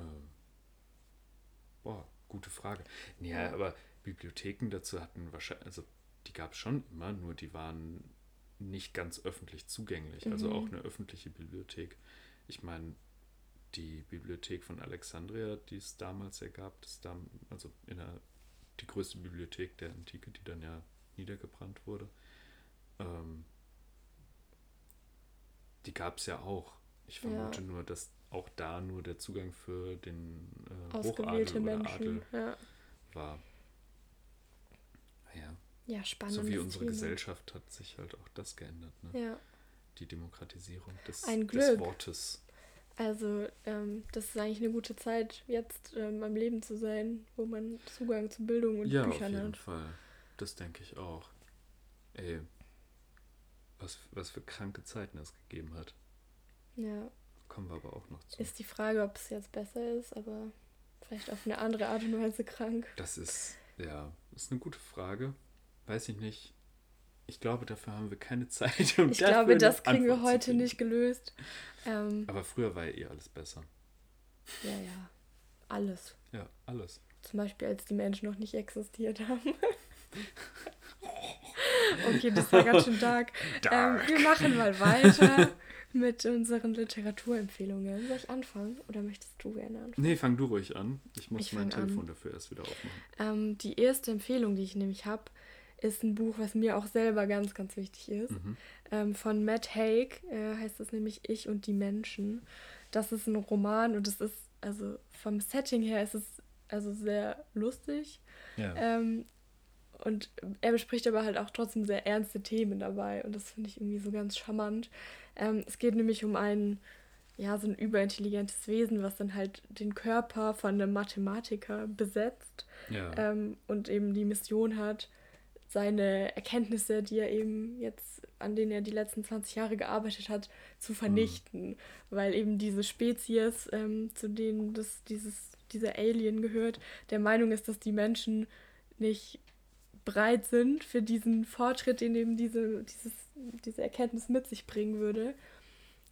boah, gute Frage. Ja, aber Bibliotheken dazu hatten wahrscheinlich, also die gab es schon immer, nur die waren nicht ganz öffentlich zugänglich. Also mhm. Also auch eine öffentliche Bibliothek. Ich meine, die Bibliothek von Alexandria, die es damals ja gab, das da, also in der, die größte Bibliothek der Antike, die dann ja niedergebrannt wurde, ähm, die gab es ja auch. Ich vermute ja. nur, dass auch da nur der Zugang für den äh, Hochadel oder Adel ja. war. Ja, spannend. So wie unsere Thema. Gesellschaft hat sich halt auch das geändert. Ne? Ja. Die Demokratisierung des, Ein Glück. des Wortes. Also, ähm, das ist eigentlich eine gute Zeit, jetzt ähm, am Leben zu sein, wo man Zugang zu Bildung und ja, Büchern hat. Ja, auf jeden Fall. Das denke ich auch. Ey, was, was für kranke Zeiten es gegeben hat. Ja. Kommen wir aber auch noch zu. Ist die Frage, ob es jetzt besser ist, aber vielleicht auf eine andere Art und Weise krank. Das ist, ja, ist eine gute Frage. Weiß ich nicht. Ich glaube, dafür haben wir keine Zeit. Um ich glaube, das kriegen Antwort wir heute nicht gelöst. Ähm, aber früher war ja eh alles besser. Ja, ja. Alles. Ja, alles. Zum Beispiel, als die Menschen noch nicht existiert haben. okay, das war ganz schön dark. dark. Ähm, wir machen mal weiter mit unseren Literaturempfehlungen. Soll ich anfangen oder möchtest du gerne anfangen? Nee, fang du ruhig an. Ich muss ich mein Telefon an. dafür erst wieder aufmachen. Ähm, die erste Empfehlung, die ich nämlich habe, ist ein Buch, was mir auch selber ganz, ganz wichtig ist. Mhm. Ähm, von Matt Haig äh, heißt es nämlich Ich und die Menschen. Das ist ein Roman und es ist, also vom Setting her ist es also sehr lustig. Ja. Ähm, und er bespricht aber halt auch trotzdem sehr ernste Themen dabei. Und das finde ich irgendwie so ganz charmant. Ähm, es geht nämlich um ein, ja, so ein überintelligentes Wesen, was dann halt den Körper von einem Mathematiker besetzt. Ja. Ähm, und eben die Mission hat, seine Erkenntnisse, die er eben jetzt, an denen er die letzten 20 Jahre gearbeitet hat, zu vernichten. Mhm. Weil eben diese Spezies, ähm, zu denen das, dieses, dieser Alien gehört, der Meinung ist, dass die Menschen nicht bereit sind für diesen Fortschritt, den eben diese, dieses, diese Erkenntnis mit sich bringen würde.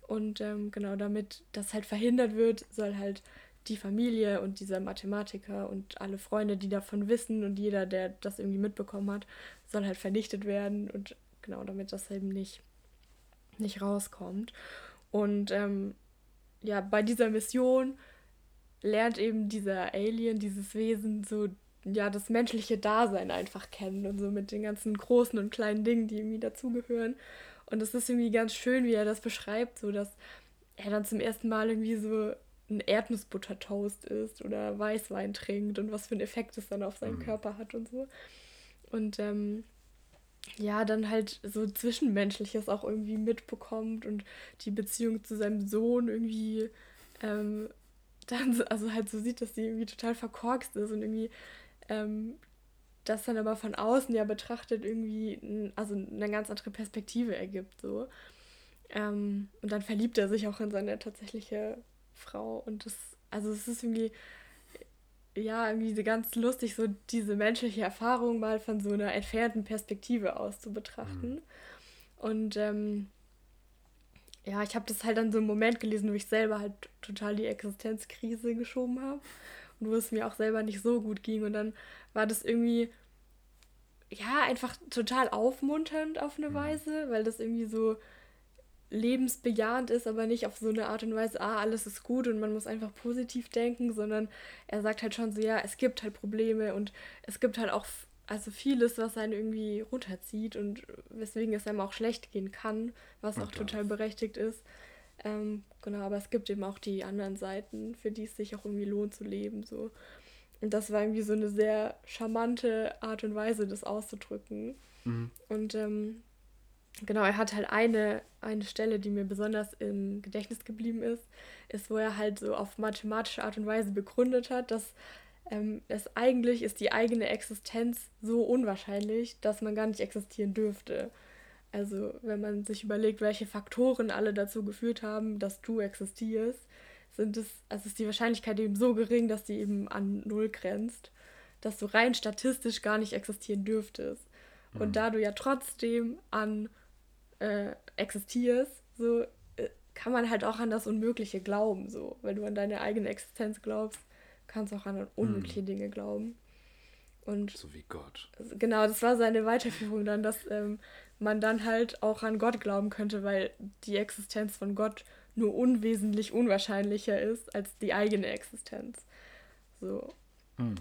Und ähm, genau damit das halt verhindert wird, soll halt die Familie und dieser Mathematiker und alle Freunde, die davon wissen und jeder, der das irgendwie mitbekommen hat, soll halt vernichtet werden und genau damit das eben nicht, nicht rauskommt. Und ähm, ja, bei dieser Mission lernt eben dieser Alien, dieses Wesen, so ja, das menschliche Dasein einfach kennen und so mit den ganzen großen und kleinen Dingen, die irgendwie dazugehören. Und es ist irgendwie ganz schön, wie er das beschreibt, so dass er dann zum ersten Mal irgendwie so ein Erdnussbutter-Toast isst oder Weißwein trinkt und was für einen Effekt es dann auf seinen mhm. Körper hat und so. Und ähm, ja, dann halt so Zwischenmenschliches auch irgendwie mitbekommt und die Beziehung zu seinem Sohn irgendwie ähm, dann, also halt so sieht, dass die irgendwie total verkorkst ist und irgendwie ähm, das dann aber von außen ja betrachtet irgendwie also eine ganz andere Perspektive ergibt so. Ähm, und dann verliebt er sich auch in seine tatsächliche Frau und das, also es ist irgendwie, ja, irgendwie ganz lustig, so diese menschliche Erfahrung mal von so einer entfernten Perspektive aus zu betrachten. Mhm. Und ähm, ja, ich habe das halt dann so einen Moment gelesen, wo ich selber halt total die Existenzkrise geschoben habe und wo es mir auch selber nicht so gut ging. Und dann war das irgendwie, ja, einfach total aufmunternd auf eine mhm. Weise, weil das irgendwie so lebensbejahend ist, aber nicht auf so eine Art und Weise, ah, alles ist gut und man muss einfach positiv denken, sondern er sagt halt schon so, ja, es gibt halt Probleme und es gibt halt auch also vieles, was einen irgendwie runterzieht und weswegen es einem auch schlecht gehen kann, was auch total berechtigt ist. Ähm, genau, aber es gibt eben auch die anderen Seiten, für die es sich auch irgendwie lohnt zu leben. So. Und das war irgendwie so eine sehr charmante Art und Weise, das auszudrücken. Mhm. Und ähm, genau, er hat halt eine, eine Stelle, die mir besonders im Gedächtnis geblieben ist, ist, wo er halt so auf mathematische Art und Weise begründet hat, dass ähm, es eigentlich ist die eigene Existenz so unwahrscheinlich, dass man gar nicht existieren dürfte. Also wenn man sich überlegt, welche Faktoren alle dazu geführt haben, dass du existierst, sind es, also ist die Wahrscheinlichkeit eben so gering, dass die eben an null grenzt, dass du rein statistisch gar nicht existieren dürftest. Und mhm. da du ja trotzdem an äh, existierst, so äh, kann man halt auch an das Unmögliche glauben, so. Wenn du an deine eigene Existenz glaubst, kannst du auch an unmögliche mhm. Dinge glauben. Und so wie Gott. Genau, das war seine Weiterführung dann, dass ähm, man dann halt auch an Gott glauben könnte, weil die Existenz von Gott nur unwesentlich unwahrscheinlicher ist als die eigene Existenz. So. Mhm.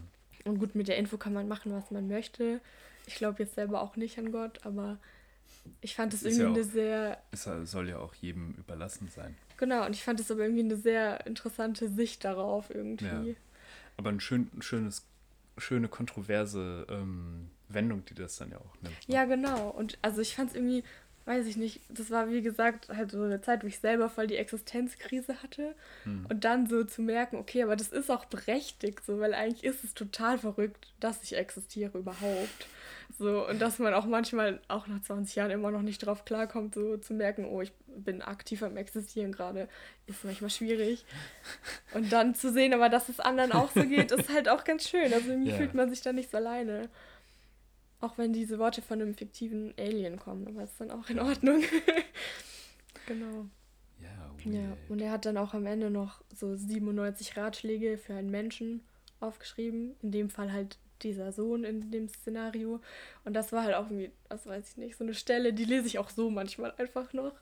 Und gut, mit der Info kann man machen, was man möchte. Ich glaube jetzt selber auch nicht an Gott, aber ich fand es irgendwie ja auch, eine sehr. Es soll ja auch jedem überlassen sein. Genau, und ich fand es aber irgendwie eine sehr interessante Sicht darauf irgendwie. Ja. Aber ein schön, schönes, schöne kontroverse ähm, Wendung, die das dann ja auch nimmt. Ne? Ja, genau. Und also ich fand es irgendwie weiß ich nicht, das war wie gesagt halt so eine Zeit, wo ich selber voll die Existenzkrise hatte hm. und dann so zu merken, okay, aber das ist auch berechtigt, so, weil eigentlich ist es total verrückt, dass ich existiere überhaupt. So, und dass man auch manchmal, auch nach 20 Jahren, immer noch nicht drauf klarkommt, so zu merken, oh, ich bin aktiv am Existieren gerade, ist manchmal schwierig. Und dann zu sehen, aber dass es anderen auch so geht, ist halt auch ganz schön. Also irgendwie yeah. fühlt man sich da nicht so alleine. Auch wenn diese Worte von einem fiktiven Alien kommen, aber ist dann auch in Ordnung. genau. Ja, ja, und er hat dann auch am Ende noch so 97 Ratschläge für einen Menschen aufgeschrieben. In dem Fall halt dieser Sohn in dem Szenario. Und das war halt auch irgendwie, das weiß ich nicht, so eine Stelle, die lese ich auch so manchmal einfach noch.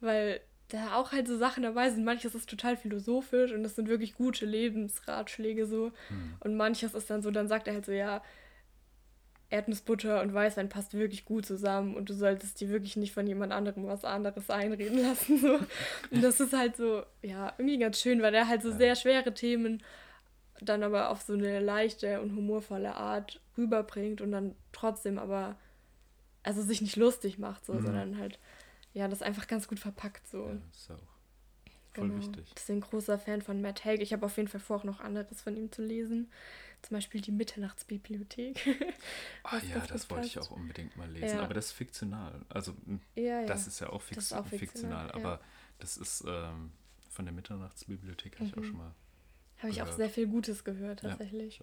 Weil da auch halt so Sachen dabei sind. Manches ist total philosophisch und das sind wirklich gute Lebensratschläge so. Hm. Und manches ist dann so, dann sagt er halt so, ja, Erdnussbutter und Weißwein passt wirklich gut zusammen und du solltest dir wirklich nicht von jemand anderem was anderes einreden lassen. So. Und das ist halt so, ja, irgendwie ganz schön, weil er halt so ja. sehr schwere Themen dann aber auf so eine leichte und humorvolle Art rüberbringt und dann trotzdem aber, also sich nicht lustig macht, so, mhm. sondern halt, ja, das einfach ganz gut verpackt. So. Ja, ist auch voll genau. wichtig. Deswegen großer Fan von Matt Haig. Ich habe auf jeden Fall vor, auch noch anderes von ihm zu lesen. Zum Beispiel die Mitternachtsbibliothek. Ah ja, das wollte ich auch unbedingt mal lesen. Ja. Aber das ist fiktional. Also ja, das ist ja auch, fix auch fiktional, fiktional aber das ist ähm, von der Mitternachtsbibliothek habe mhm. ich auch mhm. schon mal. Habe ich auch sehr viel Gutes gehört, tatsächlich.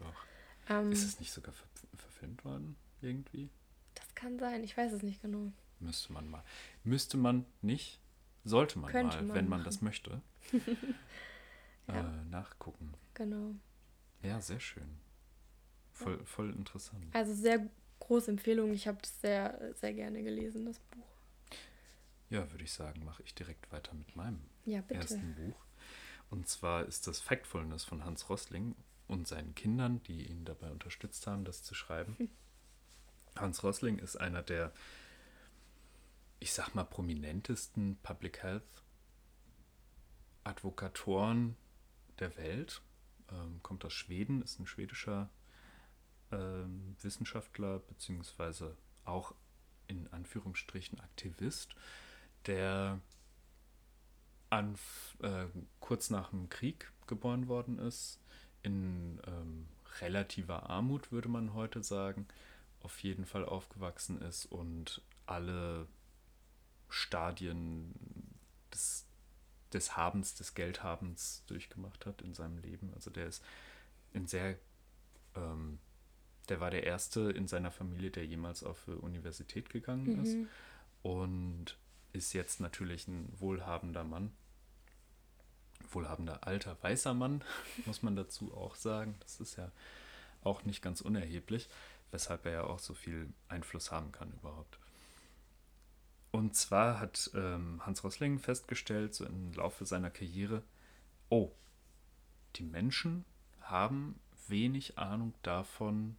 Ja. Ähm, ist es nicht sogar ver verfilmt worden, irgendwie? Das kann sein, ich weiß es nicht genau. Müsste man mal. Müsste man nicht, sollte man Könnte mal, man wenn man das möchte, äh, nachgucken. Genau. Ja, sehr schön. Voll, voll interessant. Also sehr große Empfehlung. Ich habe das sehr, sehr gerne gelesen, das Buch. Ja, würde ich sagen, mache ich direkt weiter mit meinem ja, ersten Buch. Und zwar ist das Factfulness von Hans Rossling und seinen Kindern, die ihn dabei unterstützt haben, das zu schreiben. Hm. Hans Rossling ist einer der, ich sag mal, prominentesten Public Health Advokatoren der Welt. Ähm, kommt aus Schweden, ist ein schwedischer ähm, Wissenschaftler, beziehungsweise auch in Anführungsstrichen Aktivist, der an, äh, kurz nach dem Krieg geboren worden ist, in ähm, relativer Armut, würde man heute sagen, auf jeden Fall aufgewachsen ist und alle Stadien des, des Habens, des Geldhabens durchgemacht hat in seinem Leben. Also der ist in sehr, ähm, der war der Erste in seiner Familie, der jemals auf Universität gegangen mhm. ist und ist jetzt natürlich ein wohlhabender Mann. Wohlhabender alter weißer Mann, muss man dazu auch sagen. Das ist ja auch nicht ganz unerheblich, weshalb er ja auch so viel Einfluss haben kann überhaupt. Und zwar hat ähm, Hans Rossling festgestellt, so im Laufe seiner Karriere, oh, die Menschen haben wenig Ahnung davon,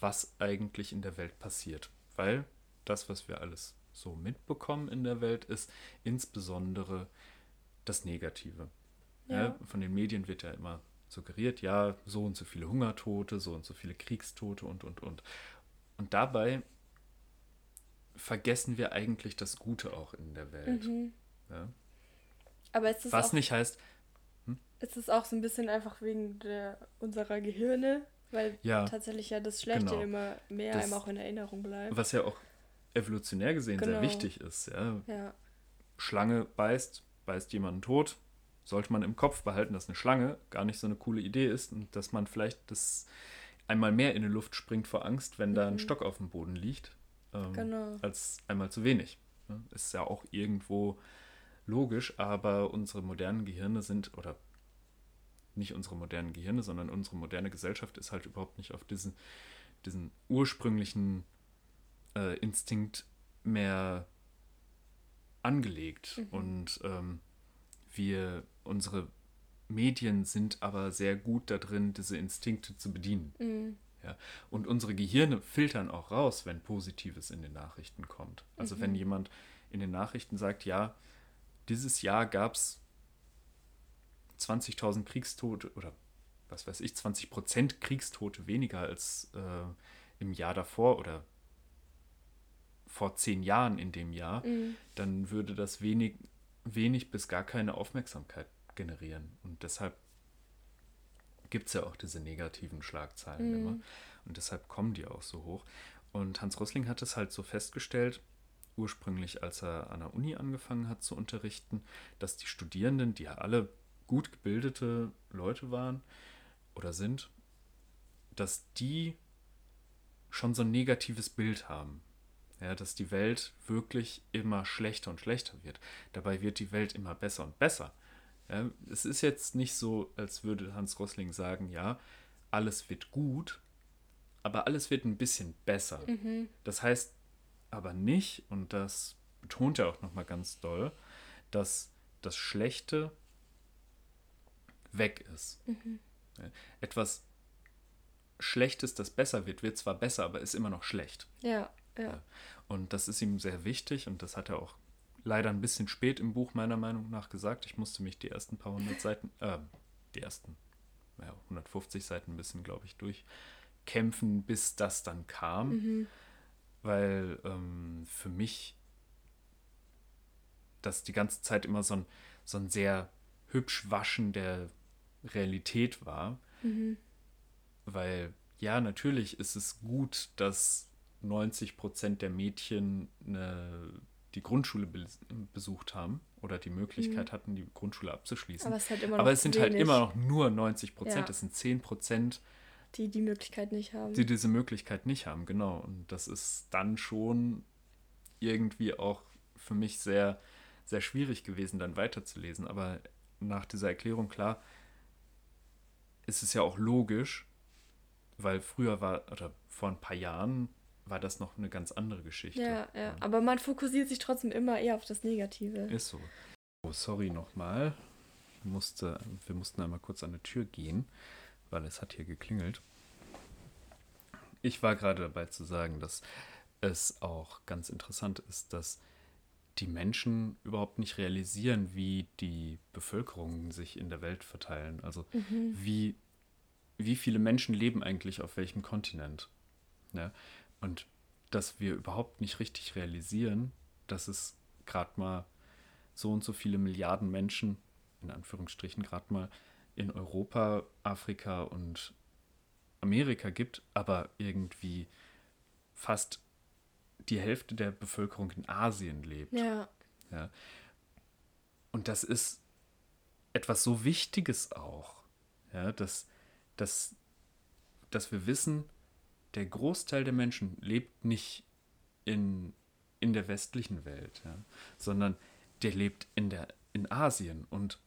was eigentlich in der Welt passiert. Weil das, was wir alles so mitbekommen in der Welt, ist insbesondere das Negative. Ja. Ja, von den Medien wird ja immer suggeriert, ja, so und so viele Hungertote, so und so viele Kriegstote und, und, und. Und dabei vergessen wir eigentlich das Gute auch in der Welt. Mhm. Ja. Aber ist das Was auch, nicht heißt. Hm? Ist es auch so ein bisschen einfach wegen der, unserer Gehirne? Weil ja, tatsächlich ja das Schlechte genau. immer mehr das, einem auch in Erinnerung bleibt. Was ja auch evolutionär gesehen genau. sehr wichtig ist. Ja. ja. Schlange beißt, beißt jemanden tot, sollte man im Kopf behalten, dass eine Schlange gar nicht so eine coole Idee ist und dass man vielleicht das einmal mehr in die Luft springt vor Angst, wenn mhm. da ein mhm. Stock auf dem Boden liegt, ähm, genau. als einmal zu wenig. Ne? Ist ja auch irgendwo logisch, aber unsere modernen Gehirne sind, oder nicht unsere modernen Gehirne, sondern unsere moderne Gesellschaft ist halt überhaupt nicht auf diesen, diesen ursprünglichen äh, Instinkt mehr angelegt. Mhm. Und ähm, wir, unsere Medien sind aber sehr gut darin, diese Instinkte zu bedienen. Mhm. Ja. Und unsere Gehirne filtern auch raus, wenn Positives in den Nachrichten kommt. Also mhm. wenn jemand in den Nachrichten sagt, ja, dieses Jahr gab es 20.000 Kriegstote oder was weiß ich, 20 Prozent Kriegstote weniger als äh, im Jahr davor oder vor zehn Jahren in dem Jahr, mhm. dann würde das wenig, wenig bis gar keine Aufmerksamkeit generieren. Und deshalb gibt es ja auch diese negativen Schlagzeilen mhm. immer. Und deshalb kommen die auch so hoch. Und Hans Rosling hat es halt so festgestellt, ursprünglich, als er an der Uni angefangen hat zu unterrichten, dass die Studierenden, die ja alle gut gebildete Leute waren oder sind, dass die schon so ein negatives Bild haben. Ja, dass die Welt wirklich immer schlechter und schlechter wird. Dabei wird die Welt immer besser und besser. Ja, es ist jetzt nicht so, als würde Hans Rosling sagen, ja, alles wird gut, aber alles wird ein bisschen besser. Mhm. Das heißt aber nicht, und das betont er auch nochmal ganz doll, dass das Schlechte weg ist. Mhm. Etwas Schlechtes, das besser wird, wird zwar besser, aber ist immer noch schlecht. Ja, ja. Und das ist ihm sehr wichtig und das hat er auch leider ein bisschen spät im Buch meiner Meinung nach gesagt. Ich musste mich die ersten paar hundert Seiten, äh, die ersten ja, 150 Seiten ein bisschen, glaube ich, durchkämpfen, bis das dann kam. Mhm. Weil ähm, für mich das die ganze Zeit immer so ein, so ein sehr hübsch Waschen der Realität war. Mhm. Weil ja, natürlich ist es gut, dass 90 Prozent der Mädchen eine, die Grundschule be besucht haben oder die Möglichkeit mhm. hatten, die Grundschule abzuschließen. Aber es, halt Aber es sind halt immer noch nur 90 Prozent. Es sind 10 Prozent, die die Möglichkeit nicht haben. Die diese Möglichkeit nicht haben, genau. Und das ist dann schon irgendwie auch für mich sehr, sehr schwierig gewesen, dann weiterzulesen. Aber nach dieser Erklärung, klar, ist es ja auch logisch, weil früher war, oder vor ein paar Jahren war das noch eine ganz andere Geschichte. Ja, ja, aber man fokussiert sich trotzdem immer eher auf das Negative. Ist so. Oh, sorry nochmal. Musste, wir mussten einmal kurz an die Tür gehen, weil es hat hier geklingelt. Ich war gerade dabei zu sagen, dass es auch ganz interessant ist, dass die Menschen überhaupt nicht realisieren, wie die Bevölkerungen sich in der Welt verteilen. Also mhm. wie, wie viele Menschen leben eigentlich auf welchem Kontinent. Ja? Und dass wir überhaupt nicht richtig realisieren, dass es gerade mal so und so viele Milliarden Menschen, in Anführungsstrichen gerade mal, in Europa, Afrika und Amerika gibt, aber irgendwie fast die Hälfte der Bevölkerung in Asien lebt. Ja. ja. Und das ist etwas so Wichtiges auch, ja, dass, dass, dass wir wissen, der Großteil der Menschen lebt nicht in, in der westlichen Welt, ja, sondern der lebt in, der, in Asien. Und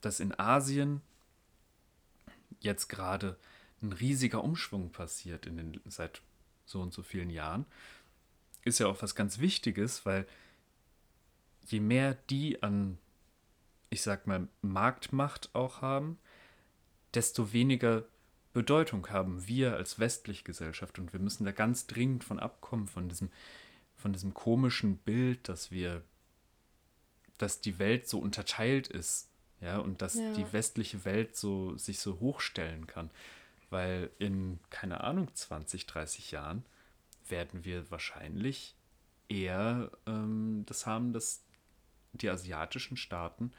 dass in Asien jetzt gerade ein riesiger Umschwung passiert in den, seit so und so vielen Jahren ist ja auch was ganz Wichtiges, weil je mehr die an, ich sag mal, Marktmacht auch haben, desto weniger Bedeutung haben wir als westliche Gesellschaft. Und wir müssen da ganz dringend von abkommen, von diesem, von diesem komischen Bild, dass wir, dass die Welt so unterteilt ist, ja, und dass ja. die westliche Welt so sich so hochstellen kann. Weil in, keine Ahnung, 20, 30 Jahren werden wir wahrscheinlich eher ähm, das haben, dass die asiatischen Staaten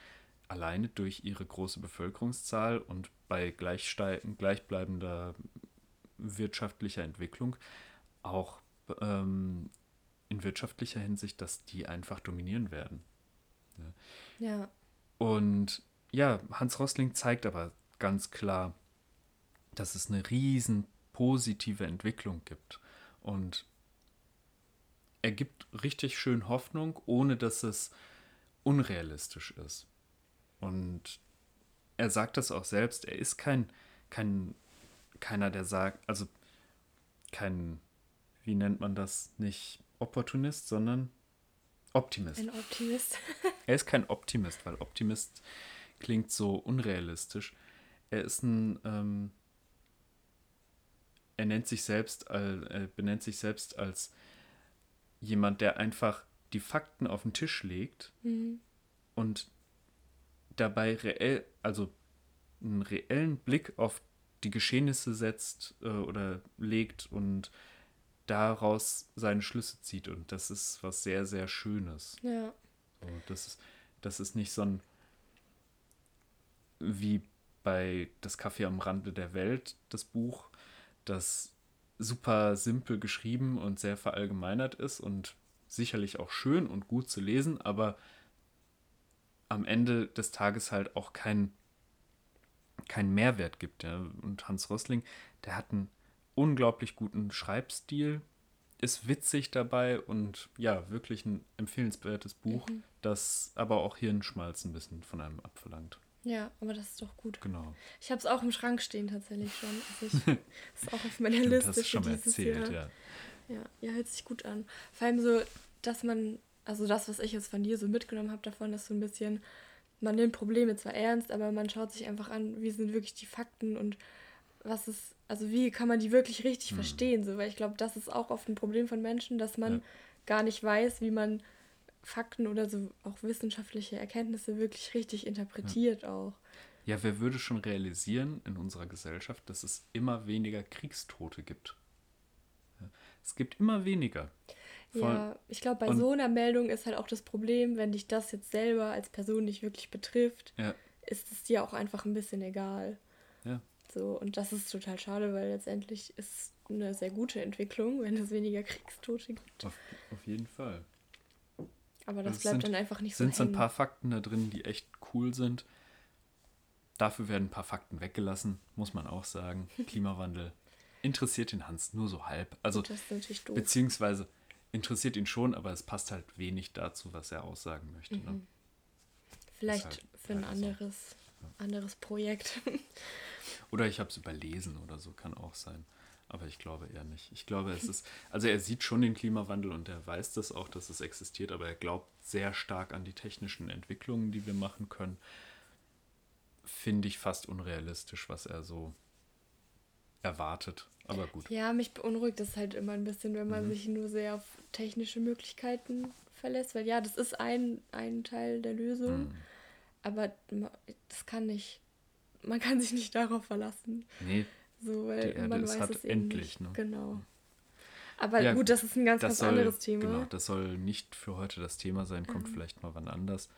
alleine durch ihre große Bevölkerungszahl und bei gleichbleibender wirtschaftlicher Entwicklung auch ähm, in wirtschaftlicher Hinsicht, dass die einfach dominieren werden. Ja. ja. Und ja, Hans Rossling zeigt aber ganz klar, dass es eine riesen positive Entwicklung gibt. Und er gibt richtig schön Hoffnung, ohne dass es unrealistisch ist. Und er sagt das auch selbst, er ist kein, kein, keiner, der sagt, also kein, wie nennt man das, nicht Opportunist, sondern Optimist. Ein Optimist. er ist kein Optimist, weil Optimist klingt so unrealistisch. Er ist ein, ähm, er nennt sich selbst, er benennt sich selbst als jemand, der einfach die Fakten auf den Tisch legt mhm. und dabei reell, also einen reellen Blick auf die Geschehnisse setzt äh, oder legt und daraus seine Schlüsse zieht. Und das ist was sehr, sehr Schönes. Ja. So, das, ist, das ist nicht so ein wie bei Das Kaffee am Rande der Welt, das Buch, das super simpel geschrieben und sehr verallgemeinert ist und sicherlich auch schön und gut zu lesen, aber am Ende des Tages halt auch kein, kein Mehrwert gibt. Ja. Und Hans Rosling, der hat einen unglaublich guten Schreibstil, ist witzig dabei und ja, wirklich ein empfehlenswertes Buch, mhm. das aber auch Hirnschmalz ein bisschen von einem abverlangt. Ja, aber das ist doch gut. Genau. Ich habe es auch im Schrank stehen tatsächlich schon. Also ich, das ist auch auf meiner Stimmt, Liste. Hast schon mal erzählt, Jahr. ja. Ja, ja, hört sich gut an. Vor allem so, dass man, also das, was ich jetzt von dir so mitgenommen habe davon, ist so ein bisschen, man nimmt Probleme zwar ernst, aber man schaut sich einfach an, wie sind wirklich die Fakten und was ist, also wie kann man die wirklich richtig hm. verstehen, so, weil ich glaube, das ist auch oft ein Problem von Menschen, dass man ja. gar nicht weiß, wie man Fakten oder so auch wissenschaftliche Erkenntnisse wirklich richtig interpretiert ja. auch. Ja, wer würde schon realisieren in unserer Gesellschaft, dass es immer weniger Kriegstote gibt? Es gibt immer weniger. Von, ja, ich glaube, bei so einer Meldung ist halt auch das Problem, wenn dich das jetzt selber als Person nicht wirklich betrifft, ja. ist es dir auch einfach ein bisschen egal. Ja. So, und das ist total schade, weil letztendlich ist eine sehr gute Entwicklung, wenn es weniger Kriegstote gibt. Auf, auf jeden Fall. Aber das, das bleibt sind, dann einfach nicht so. Sind so ein paar Fakten da drin, die echt cool sind. Dafür werden ein paar Fakten weggelassen, muss man auch sagen. Klimawandel interessiert den Hans nur so halb. Also, das ist natürlich doof. beziehungsweise interessiert ihn schon, aber es passt halt wenig dazu, was er aussagen möchte. Ne? Mhm. Ne? Vielleicht halt für ein anderes, so. anderes Projekt. oder ich habe es überlesen oder so, kann auch sein. Aber ich glaube eher nicht. Ich glaube, es ist, also er sieht schon den Klimawandel und er weiß das auch, dass es existiert, aber er glaubt sehr stark an die technischen Entwicklungen, die wir machen können. Finde ich fast unrealistisch, was er so erwartet. Aber gut. Ja, mich beunruhigt das halt immer ein bisschen, wenn man mhm. sich nur sehr auf technische Möglichkeiten verlässt, weil ja, das ist ein, ein Teil der Lösung, mhm. aber das kann nicht, man kann sich nicht darauf verlassen. Nee, so, weil die Erde man ist weiß es endlich. Ne? Genau. Aber ja, gut, das ist ein ganz, ganz soll, anderes Thema. Genau, das soll nicht für heute das Thema sein, kommt mhm. vielleicht mal wann anders.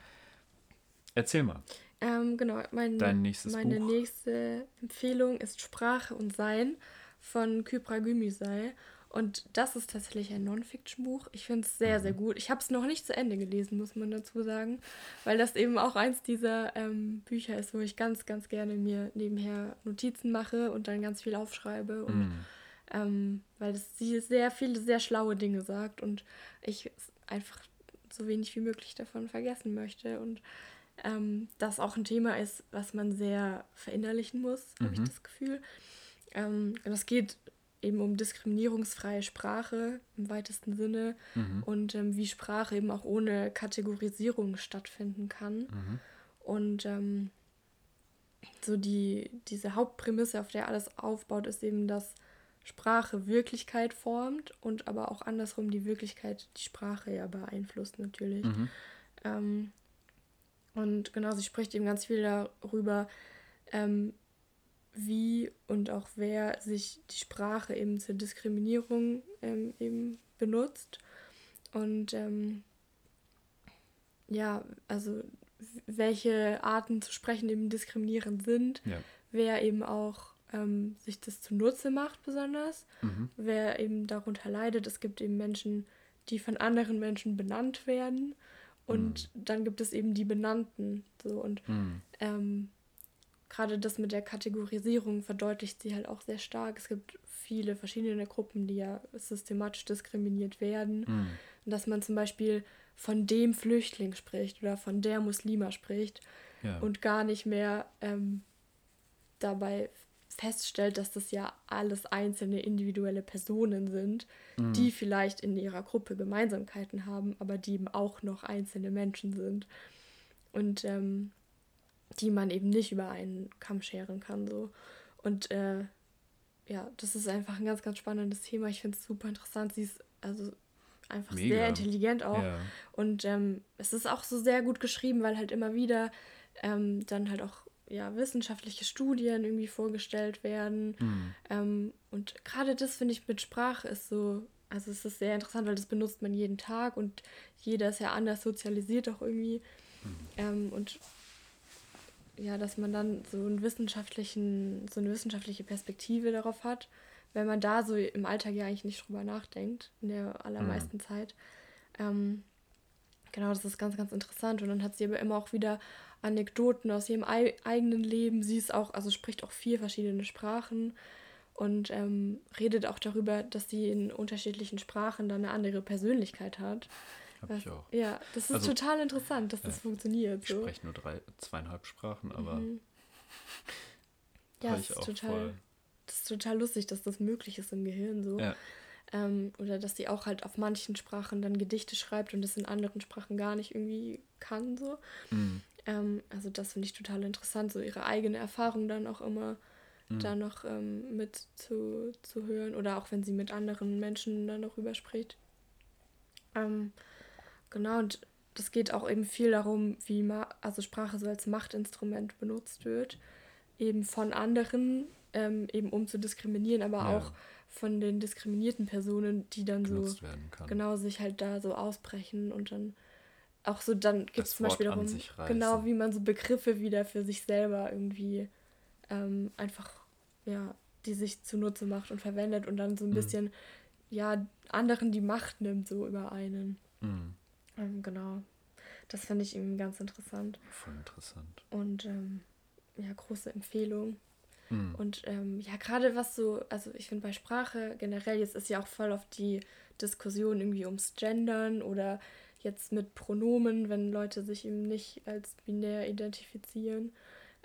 Erzähl mal. Ähm, genau, mein, meine Buch. nächste Empfehlung ist Sprache und Sein von Kypra Gümüşay. Und das ist tatsächlich ein Non-Fiction-Buch. Ich finde es sehr, mhm. sehr gut. Ich habe es noch nicht zu Ende gelesen, muss man dazu sagen, weil das eben auch eins dieser ähm, Bücher ist, wo ich ganz, ganz gerne mir nebenher Notizen mache und dann ganz viel aufschreibe. Und mhm. ähm, weil es sie sehr viele, sehr schlaue Dinge sagt und ich einfach so wenig wie möglich davon vergessen möchte. Und ähm, das auch ein Thema ist, was man sehr verinnerlichen muss, mhm. habe ich das Gefühl. Ähm, das geht eben um diskriminierungsfreie Sprache im weitesten Sinne mhm. und ähm, wie Sprache eben auch ohne Kategorisierung stattfinden kann. Mhm. Und ähm, so die, diese Hauptprämisse, auf der alles aufbaut, ist eben, dass Sprache Wirklichkeit formt und aber auch andersrum die Wirklichkeit die Sprache ja beeinflusst natürlich. Mhm. Ähm, und genau, sie spricht eben ganz viel darüber, ähm, wie und auch wer sich die Sprache eben zur Diskriminierung ähm, eben benutzt. Und ähm, ja, also welche Arten zu sprechen eben diskriminierend sind, ja. wer eben auch ähm, sich das zunutze macht besonders, mhm. wer eben darunter leidet. Es gibt eben Menschen, die von anderen Menschen benannt werden Und mhm. dann gibt es eben die Benannten. So und mhm. ähm, gerade das mit der Kategorisierung verdeutlicht sie halt auch sehr stark. Es gibt viele verschiedene Gruppen, die ja systematisch diskriminiert werden. Mhm. Und dass man zum Beispiel von dem Flüchtling spricht oder von der Muslima spricht ja. und gar nicht mehr ähm, dabei feststellt, dass das ja alles einzelne individuelle Personen sind, mhm. die vielleicht in ihrer Gruppe Gemeinsamkeiten haben, aber die eben auch noch einzelne Menschen sind. Und ähm, die man eben nicht über einen Kamm scheren kann. So. Und äh, ja, das ist einfach ein ganz, ganz spannendes Thema. Ich finde es super interessant. Sie ist also einfach Mega. sehr intelligent auch. Ja. Und ähm, es ist auch so sehr gut geschrieben, weil halt immer wieder ähm, dann halt auch ja, wissenschaftliche Studien irgendwie vorgestellt werden. Mhm. Ähm, und gerade das finde ich mit Sprache ist so, also es ist sehr interessant, weil das benutzt man jeden Tag und jeder ist ja anders sozialisiert auch irgendwie. Mhm. und ja, dass man dann so einen wissenschaftlichen, so eine wissenschaftliche Perspektive darauf hat, weil man da so im Alltag ja eigentlich nicht drüber nachdenkt, in der allermeisten mhm. Zeit. Ähm, genau, das ist ganz, ganz interessant. Und dann hat sie aber immer auch wieder Anekdoten aus ihrem ei eigenen Leben. Sie ist auch, also spricht auch vier verschiedene Sprachen und ähm, redet auch darüber, dass sie in unterschiedlichen Sprachen dann eine andere Persönlichkeit hat. Habe ich auch. Ja, das ist also, total interessant, dass das funktioniert. So. Ich spreche nur drei, zweieinhalb Sprachen, aber. Mhm. Ja, das ist, total, das ist total lustig, dass das möglich ist im Gehirn so. Ja. Ähm, oder dass sie auch halt auf manchen Sprachen dann Gedichte schreibt und das in anderen Sprachen gar nicht irgendwie kann. So. Mhm. Ähm, also das finde ich total interessant, so ihre eigene Erfahrung dann auch immer mhm. da noch ähm, mit zu, zu hören. Oder auch wenn sie mit anderen Menschen dann noch überspricht. Ähm, Genau, und das geht auch eben viel darum, wie ma also Sprache so als Machtinstrument benutzt wird, eben von anderen, ähm, eben um zu diskriminieren, aber ja. auch von den diskriminierten Personen, die dann Genutzt so genau sich halt da so ausbrechen und dann auch so dann gibt es zum Beispiel darum, genau wie man so Begriffe wieder für sich selber irgendwie ähm, einfach ja die sich zunutze macht und verwendet und dann so ein mhm. bisschen ja anderen die Macht nimmt so über einen. Mhm. Ähm, genau. Das finde ich eben ganz interessant. Voll interessant. Und ähm, ja, große Empfehlung. Hm. Und ähm, ja, gerade was so, also ich finde bei Sprache generell, jetzt ist ja auch voll auf die Diskussion irgendwie ums Gendern oder jetzt mit Pronomen, wenn Leute sich eben nicht als binär identifizieren,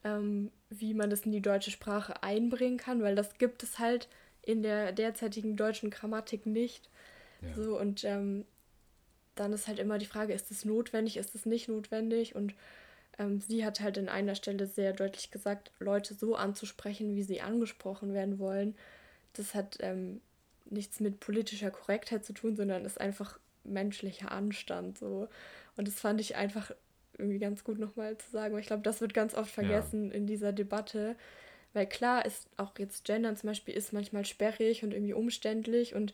ähm, wie man das in die deutsche Sprache einbringen kann, weil das gibt es halt in der derzeitigen deutschen Grammatik nicht. Ja. So, und ähm, dann ist halt immer die Frage, ist es notwendig, ist es nicht notwendig? Und ähm, sie hat halt in einer Stelle sehr deutlich gesagt, Leute so anzusprechen, wie sie angesprochen werden wollen, das hat ähm, nichts mit politischer Korrektheit zu tun, sondern ist einfach menschlicher Anstand so. Und das fand ich einfach irgendwie ganz gut nochmal zu sagen, weil ich glaube, das wird ganz oft vergessen ja. in dieser Debatte. Weil klar ist auch jetzt Gendern zum Beispiel ist manchmal sperrig und irgendwie umständlich und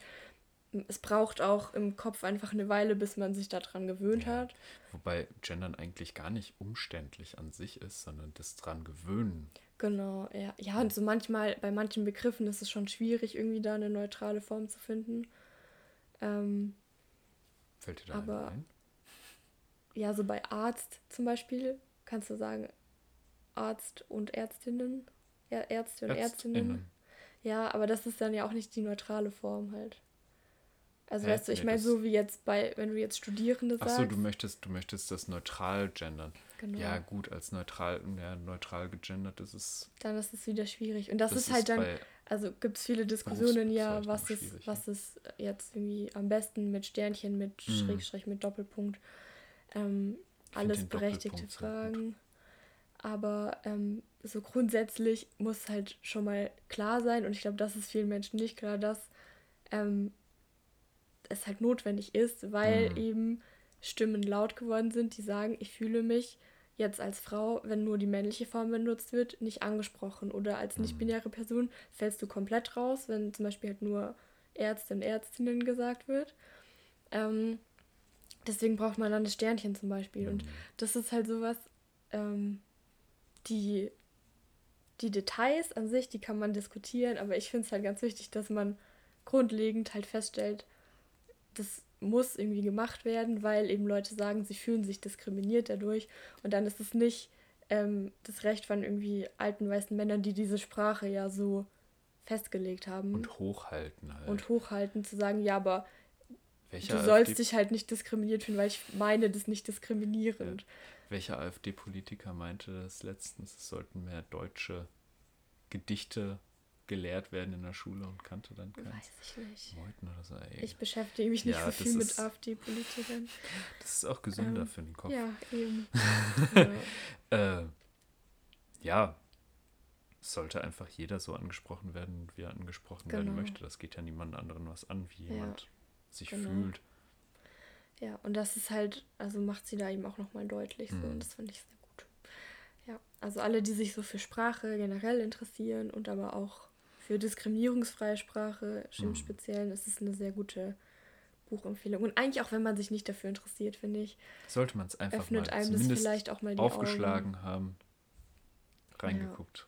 es braucht auch im Kopf einfach eine Weile, bis man sich daran gewöhnt ja, hat. Wobei Gendern eigentlich gar nicht umständlich an sich ist, sondern das dran gewöhnen. Genau, ja. Ja, und so manchmal, bei manchen Begriffen ist es schon schwierig, irgendwie da eine neutrale Form zu finden. Ähm, Fällt dir da aber, ein? Ja, so bei Arzt zum Beispiel kannst du sagen Arzt und Ärztinnen. Ja, Ärzte und Ärztinnen. Ärztinnen. Ja, aber das ist dann ja auch nicht die neutrale Form halt. Also Hä? weißt du, ich meine so wie jetzt bei, wenn du jetzt Studierende sagst. Achso, du möchtest, du möchtest das neutral gendern. Genau. Ja, gut, als neutral, ja, neutral gegendert ist es. Dann ist es wieder schwierig. Und das, das ist halt ist dann, also gibt es viele Diskussionen ja, was ist, was ist jetzt irgendwie am besten mit Sternchen, mit mhm. Schrägstrich, mit Doppelpunkt. Ähm, alles berechtigte Fragen. Aber ähm, so grundsätzlich muss halt schon mal klar sein, und ich glaube, das ist vielen Menschen nicht klar, dass ähm, es halt notwendig ist, weil mhm. eben Stimmen laut geworden sind, die sagen, ich fühle mich jetzt als Frau, wenn nur die männliche Form benutzt wird, nicht angesprochen. Oder als mhm. nicht-binäre Person fällst du komplett raus, wenn zum Beispiel halt nur Ärzte und Ärztinnen gesagt wird. Ähm, deswegen braucht man dann das Sternchen zum Beispiel. Mhm. Und das ist halt sowas, ähm, die, die Details an sich, die kann man diskutieren, aber ich finde es halt ganz wichtig, dass man grundlegend halt feststellt, das muss irgendwie gemacht werden, weil eben Leute sagen, sie fühlen sich diskriminiert dadurch. Und dann ist es nicht ähm, das Recht von irgendwie alten weißen Männern, die diese Sprache ja so festgelegt haben. Und hochhalten halt. Und hochhalten, zu sagen, ja, aber Welcher du sollst AfD dich halt nicht diskriminiert fühlen, weil ich meine das nicht diskriminierend. Ja. Welcher AfD-Politiker meinte das letztens, es sollten mehr deutsche Gedichte gelehrt werden in der Schule und kannte dann keins. Weiß ich nicht. Meuthen oder so. Ey. Ich beschäftige mich nicht ja, so viel mit AfD-Politikern. Das ist auch gesünder ähm, für den Kopf. Ja, eben. ja. äh, ja, sollte einfach jeder so angesprochen werden, wie er angesprochen genau. werden möchte. Das geht ja niemand anderen was an, wie jemand ja, sich genau. fühlt. Ja, und das ist halt, also macht sie da eben auch nochmal deutlich so mhm. und das finde ich sehr gut. Ja, also alle, die sich so für Sprache generell interessieren und aber auch für diskriminierungsfreie Sprache im mhm. Speziellen ist es eine sehr gute Buchempfehlung. Und eigentlich auch, wenn man sich nicht dafür interessiert, finde ich. Sollte man es einfach öffnet mal einem das vielleicht auch mal die aufgeschlagen Augen. haben, reingeguckt.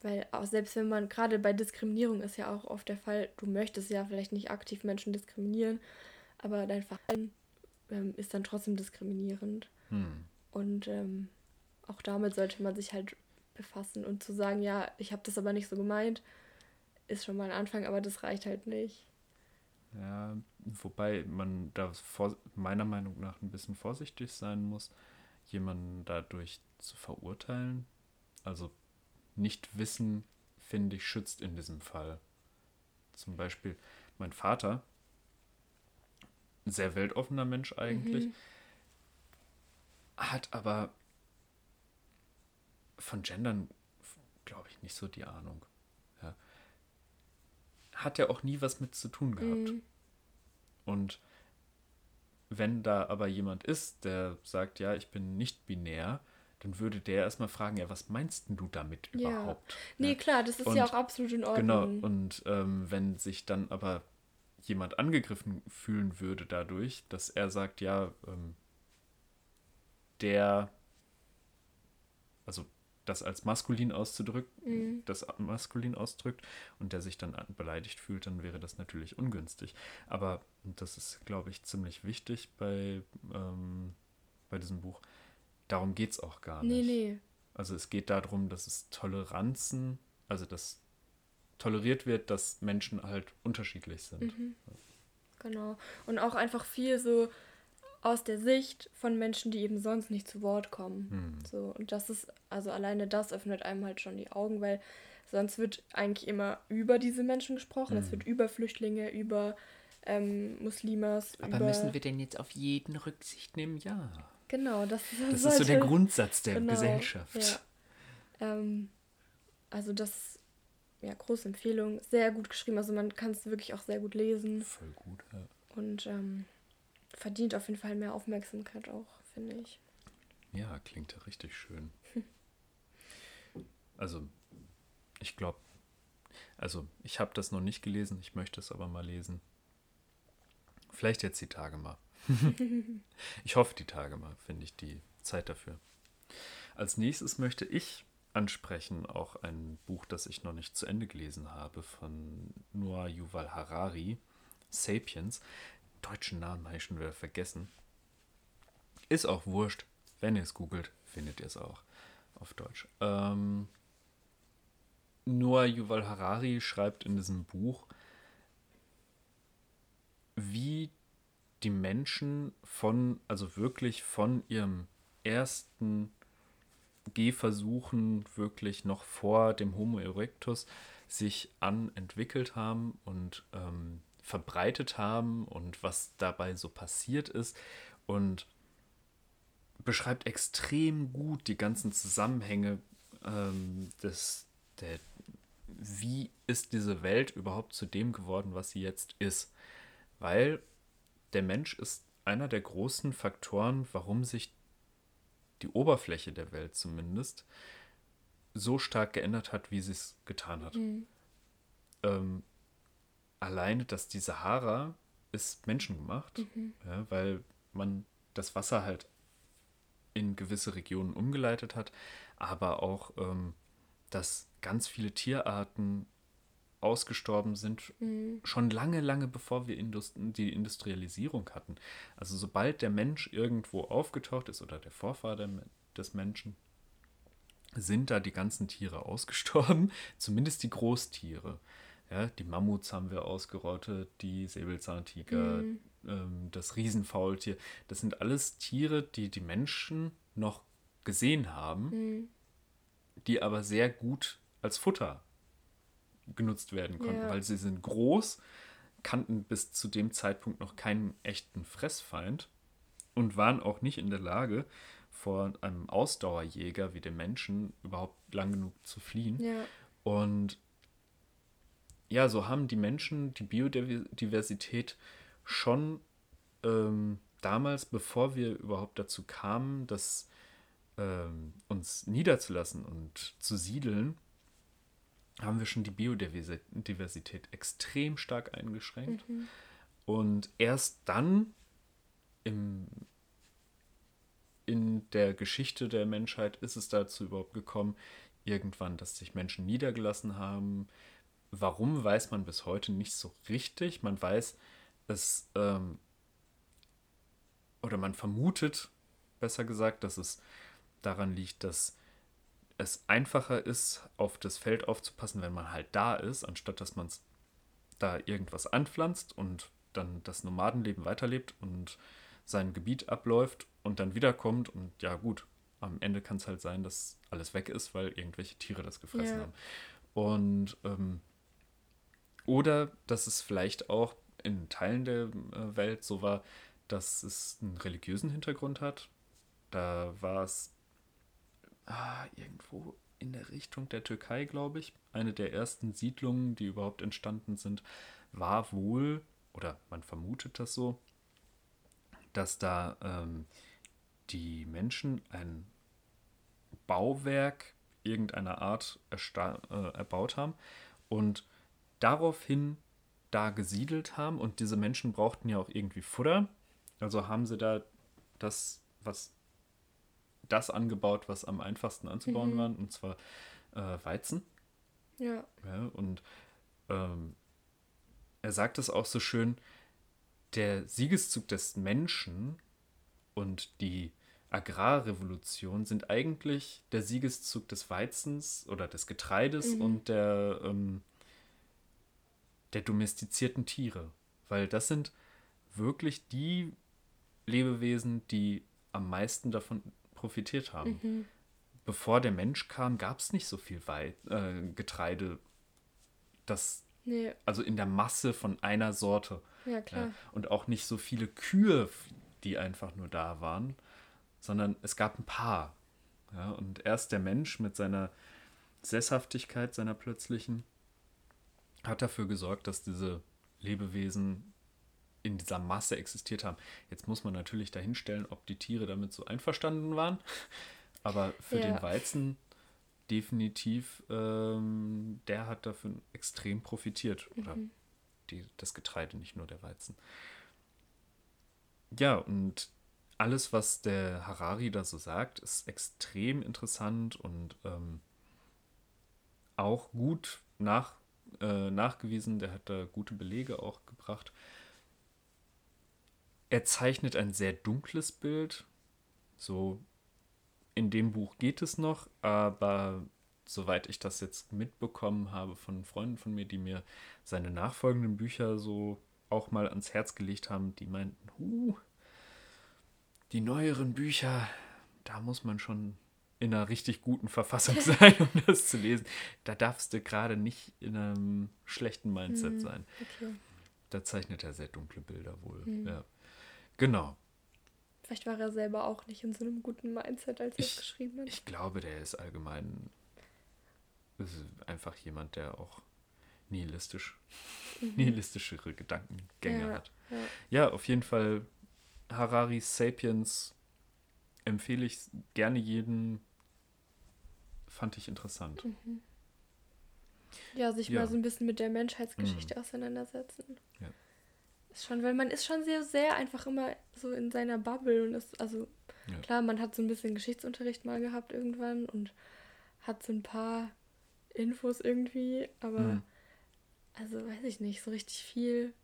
Ja. Weil auch selbst wenn man, gerade bei Diskriminierung ist ja auch oft der Fall, du möchtest ja vielleicht nicht aktiv Menschen diskriminieren, aber dein Verhalten ähm, ist dann trotzdem diskriminierend. Hm. Und ähm, auch damit sollte man sich halt befassen und zu sagen, ja, ich habe das aber nicht so gemeint, ist schon mal ein Anfang, aber das reicht halt nicht. Ja, wobei man da vor, meiner Meinung nach ein bisschen vorsichtig sein muss, jemanden dadurch zu verurteilen. Also nicht wissen, finde ich, schützt in diesem Fall. Zum Beispiel mein Vater, ein sehr weltoffener Mensch eigentlich, mhm. hat aber von Gendern, glaube ich, nicht so die Ahnung. Ja. Hat er auch nie was mit zu tun gehabt. Mhm. Und wenn da aber jemand ist, der sagt, ja, ich bin nicht binär, dann würde der erstmal fragen, ja, was meinst du damit ja. überhaupt? Nee, ja. klar, das ist und, ja auch absolut in Ordnung. Genau, und ähm, wenn sich dann aber jemand angegriffen fühlen würde dadurch, dass er sagt, ja, ähm, der, also das als maskulin auszudrücken, mhm. das maskulin ausdrückt und der sich dann beleidigt fühlt, dann wäre das natürlich ungünstig. Aber das ist, glaube ich, ziemlich wichtig bei, ähm, bei diesem Buch. Darum geht es auch gar nicht. Nee, nee. Also es geht darum, dass es Toleranzen, also dass toleriert wird, dass Menschen halt unterschiedlich sind. Mhm. Genau. Und auch einfach viel so aus der Sicht von Menschen, die eben sonst nicht zu Wort kommen. Hm. So, und das ist, also alleine das öffnet einem halt schon die Augen, weil sonst wird eigentlich immer über diese Menschen gesprochen. Hm. Es wird über Flüchtlinge, über ähm, Muslimas. Aber über... müssen wir denn jetzt auf jeden Rücksicht nehmen? Ja. Genau, das, das ist so der Grundsatz der genau, Gesellschaft. Ja. Ähm, also das, ja, große Empfehlung. Sehr gut geschrieben. Also man kann es wirklich auch sehr gut lesen. Voll gut, ja. Und ähm, verdient auf jeden Fall mehr Aufmerksamkeit auch, finde ich. Ja, klingt ja richtig schön. also, ich glaube, also ich habe das noch nicht gelesen, ich möchte es aber mal lesen. Vielleicht jetzt die Tage mal. ich hoffe die Tage mal, finde ich die Zeit dafür. Als nächstes möchte ich ansprechen auch ein Buch, das ich noch nicht zu Ende gelesen habe, von Noah Yuval Harari, Sapiens deutschen Namen habe ich schon wieder vergessen. Ist auch wurscht. Wenn ihr es googelt, findet ihr es auch auf Deutsch. Ähm, Noah Yuval Harari schreibt in diesem Buch, wie die Menschen von, also wirklich von ihrem ersten Gehversuchen, wirklich noch vor dem Homo erectus, sich an entwickelt haben und ähm, verbreitet haben und was dabei so passiert ist und beschreibt extrem gut die ganzen Zusammenhänge ähm, des, der, wie ist diese Welt überhaupt zu dem geworden, was sie jetzt ist. Weil der Mensch ist einer der großen Faktoren, warum sich die Oberfläche der Welt zumindest so stark geändert hat, wie sie es getan hat. Mhm. Ähm, alleine, dass die Sahara ist menschengemacht, mhm. ja, weil man das Wasser halt in gewisse Regionen umgeleitet hat, aber auch, ähm, dass ganz viele Tierarten ausgestorben sind, mhm. schon lange, lange bevor wir Indust die Industrialisierung hatten. Also sobald der Mensch irgendwo aufgetaucht ist oder der Vorfahr des Menschen, sind da die ganzen Tiere ausgestorben, zumindest die Großtiere. Ja, die Mammuts haben wir ausgerottet, die Säbelzahntiger, mhm. ähm, das Riesenfaultier. Das sind alles Tiere, die die Menschen noch gesehen haben, mhm. die aber sehr gut als Futter genutzt werden konnten, ja. weil sie sind groß, kannten bis zu dem Zeitpunkt noch keinen echten Fressfeind und waren auch nicht in der Lage, vor einem Ausdauerjäger wie dem Menschen überhaupt lang genug zu fliehen. Ja. Und ja, so haben die Menschen die Biodiversität schon ähm, damals, bevor wir überhaupt dazu kamen, das ähm, uns niederzulassen und zu siedeln, haben wir schon die Biodiversität extrem stark eingeschränkt. Mhm. Und erst dann im, in der Geschichte der Menschheit ist es dazu überhaupt gekommen, irgendwann, dass sich Menschen niedergelassen haben. Warum weiß man bis heute nicht so richtig. Man weiß es, ähm, oder man vermutet, besser gesagt, dass es daran liegt, dass es einfacher ist, auf das Feld aufzupassen, wenn man halt da ist, anstatt dass man da irgendwas anpflanzt und dann das Nomadenleben weiterlebt und sein Gebiet abläuft und dann wiederkommt und ja gut, am Ende kann es halt sein, dass alles weg ist, weil irgendwelche Tiere das gefressen ja. haben. Und ähm, oder dass es vielleicht auch in Teilen der äh, Welt so war, dass es einen religiösen Hintergrund hat. Da war es ah, irgendwo in der Richtung der Türkei, glaube ich. Eine der ersten Siedlungen, die überhaupt entstanden sind, war wohl, oder man vermutet das so, dass da ähm, die Menschen ein Bauwerk irgendeiner Art äh, erbaut haben und daraufhin da gesiedelt haben und diese Menschen brauchten ja auch irgendwie Futter. Also haben sie da das, was das angebaut, was am einfachsten anzubauen mhm. war, und zwar äh, Weizen. Ja. ja und ähm, er sagt es auch so schön, der Siegeszug des Menschen und die Agrarrevolution sind eigentlich der Siegeszug des Weizens oder des Getreides mhm. und der, ähm, der domestizierten Tiere. Weil das sind wirklich die Lebewesen, die am meisten davon profitiert haben. Mhm. Bevor der Mensch kam, gab es nicht so viel Wei äh, Getreide, das nee. also in der Masse von einer Sorte. Ja, klar. Ja, und auch nicht so viele Kühe, die einfach nur da waren, sondern es gab ein paar. Ja, und erst der Mensch mit seiner Sesshaftigkeit, seiner plötzlichen, hat dafür gesorgt, dass diese Lebewesen in dieser Masse existiert haben. Jetzt muss man natürlich dahinstellen, ob die Tiere damit so einverstanden waren. Aber für ja. den Weizen definitiv, ähm, der hat dafür extrem profitiert. Oder mhm. die, das Getreide, nicht nur der Weizen. Ja, und alles, was der Harari da so sagt, ist extrem interessant und ähm, auch gut nach, äh, nachgewiesen. Der hat da gute Belege auch gebracht. Er zeichnet ein sehr dunkles Bild. So in dem Buch geht es noch, aber soweit ich das jetzt mitbekommen habe von Freunden von mir, die mir seine nachfolgenden Bücher so auch mal ans Herz gelegt haben, die meinten, huh, die neueren Bücher, da muss man schon in einer richtig guten Verfassung sein, um das zu lesen. Da darfst du gerade nicht in einem schlechten Mindset hm, sein. Okay. Da zeichnet er sehr dunkle Bilder wohl. Hm. Ja. Genau. Vielleicht war er selber auch nicht in so einem guten Mindset, als er es geschrieben hat. Ich glaube, der ist allgemein ist einfach jemand, der auch nihilistisch, mhm. nihilistischere Gedankengänge ja, hat. Ja. ja, auf jeden Fall Hararis Sapiens empfehle ich gerne jedem. Fand ich interessant. Mhm. Ja, sich ja. mal so ein bisschen mit der Menschheitsgeschichte mhm. auseinandersetzen. Ja. Ist schon, weil man ist schon sehr, sehr einfach immer so in seiner Bubble und ist, also ja. klar, man hat so ein bisschen Geschichtsunterricht mal gehabt irgendwann und hat so ein paar Infos irgendwie, aber mhm. also weiß ich nicht, so richtig viel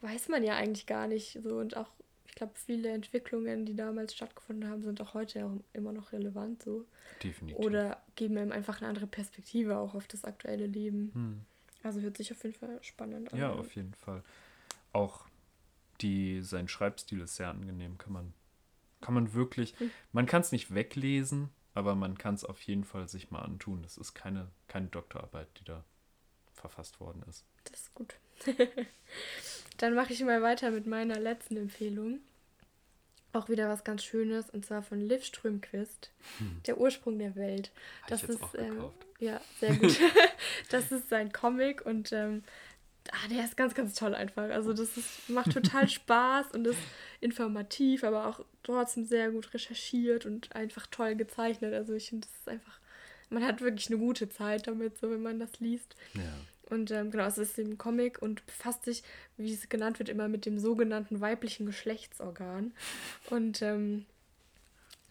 weiß man ja eigentlich gar nicht. So und auch, ich glaube, viele Entwicklungen, die damals stattgefunden haben, sind auch heute auch immer noch relevant. So. Definitiv. Oder geben einem einfach eine andere Perspektive auch auf das aktuelle Leben. Hm. Also hört sich auf jeden Fall spannend an. Ja, auf jeden Fall. Auch die, sein Schreibstil ist sehr angenehm, kann man, kann man wirklich, hm. man kann es nicht weglesen, aber man kann es auf jeden Fall sich mal antun. Das ist keine, keine Doktorarbeit, die da verfasst worden ist. Das ist gut. Dann mache ich mal weiter mit meiner letzten Empfehlung. Auch wieder was ganz Schönes und zwar von Liv Strömquist, hm. Der Ursprung der Welt. Das ist ähm, ja sehr gut. das ist sein Comic und ähm, ah, der ist ganz, ganz toll einfach. Also das ist, macht total Spaß und ist informativ, aber auch trotzdem sehr gut recherchiert und einfach toll gezeichnet. Also ich finde, das ist einfach, man hat wirklich eine gute Zeit damit, so wenn man das liest. Ja. Und ähm, genau, es ist eben Comic und befasst sich, wie es genannt wird, immer mit dem sogenannten weiblichen Geschlechtsorgan. Und ähm,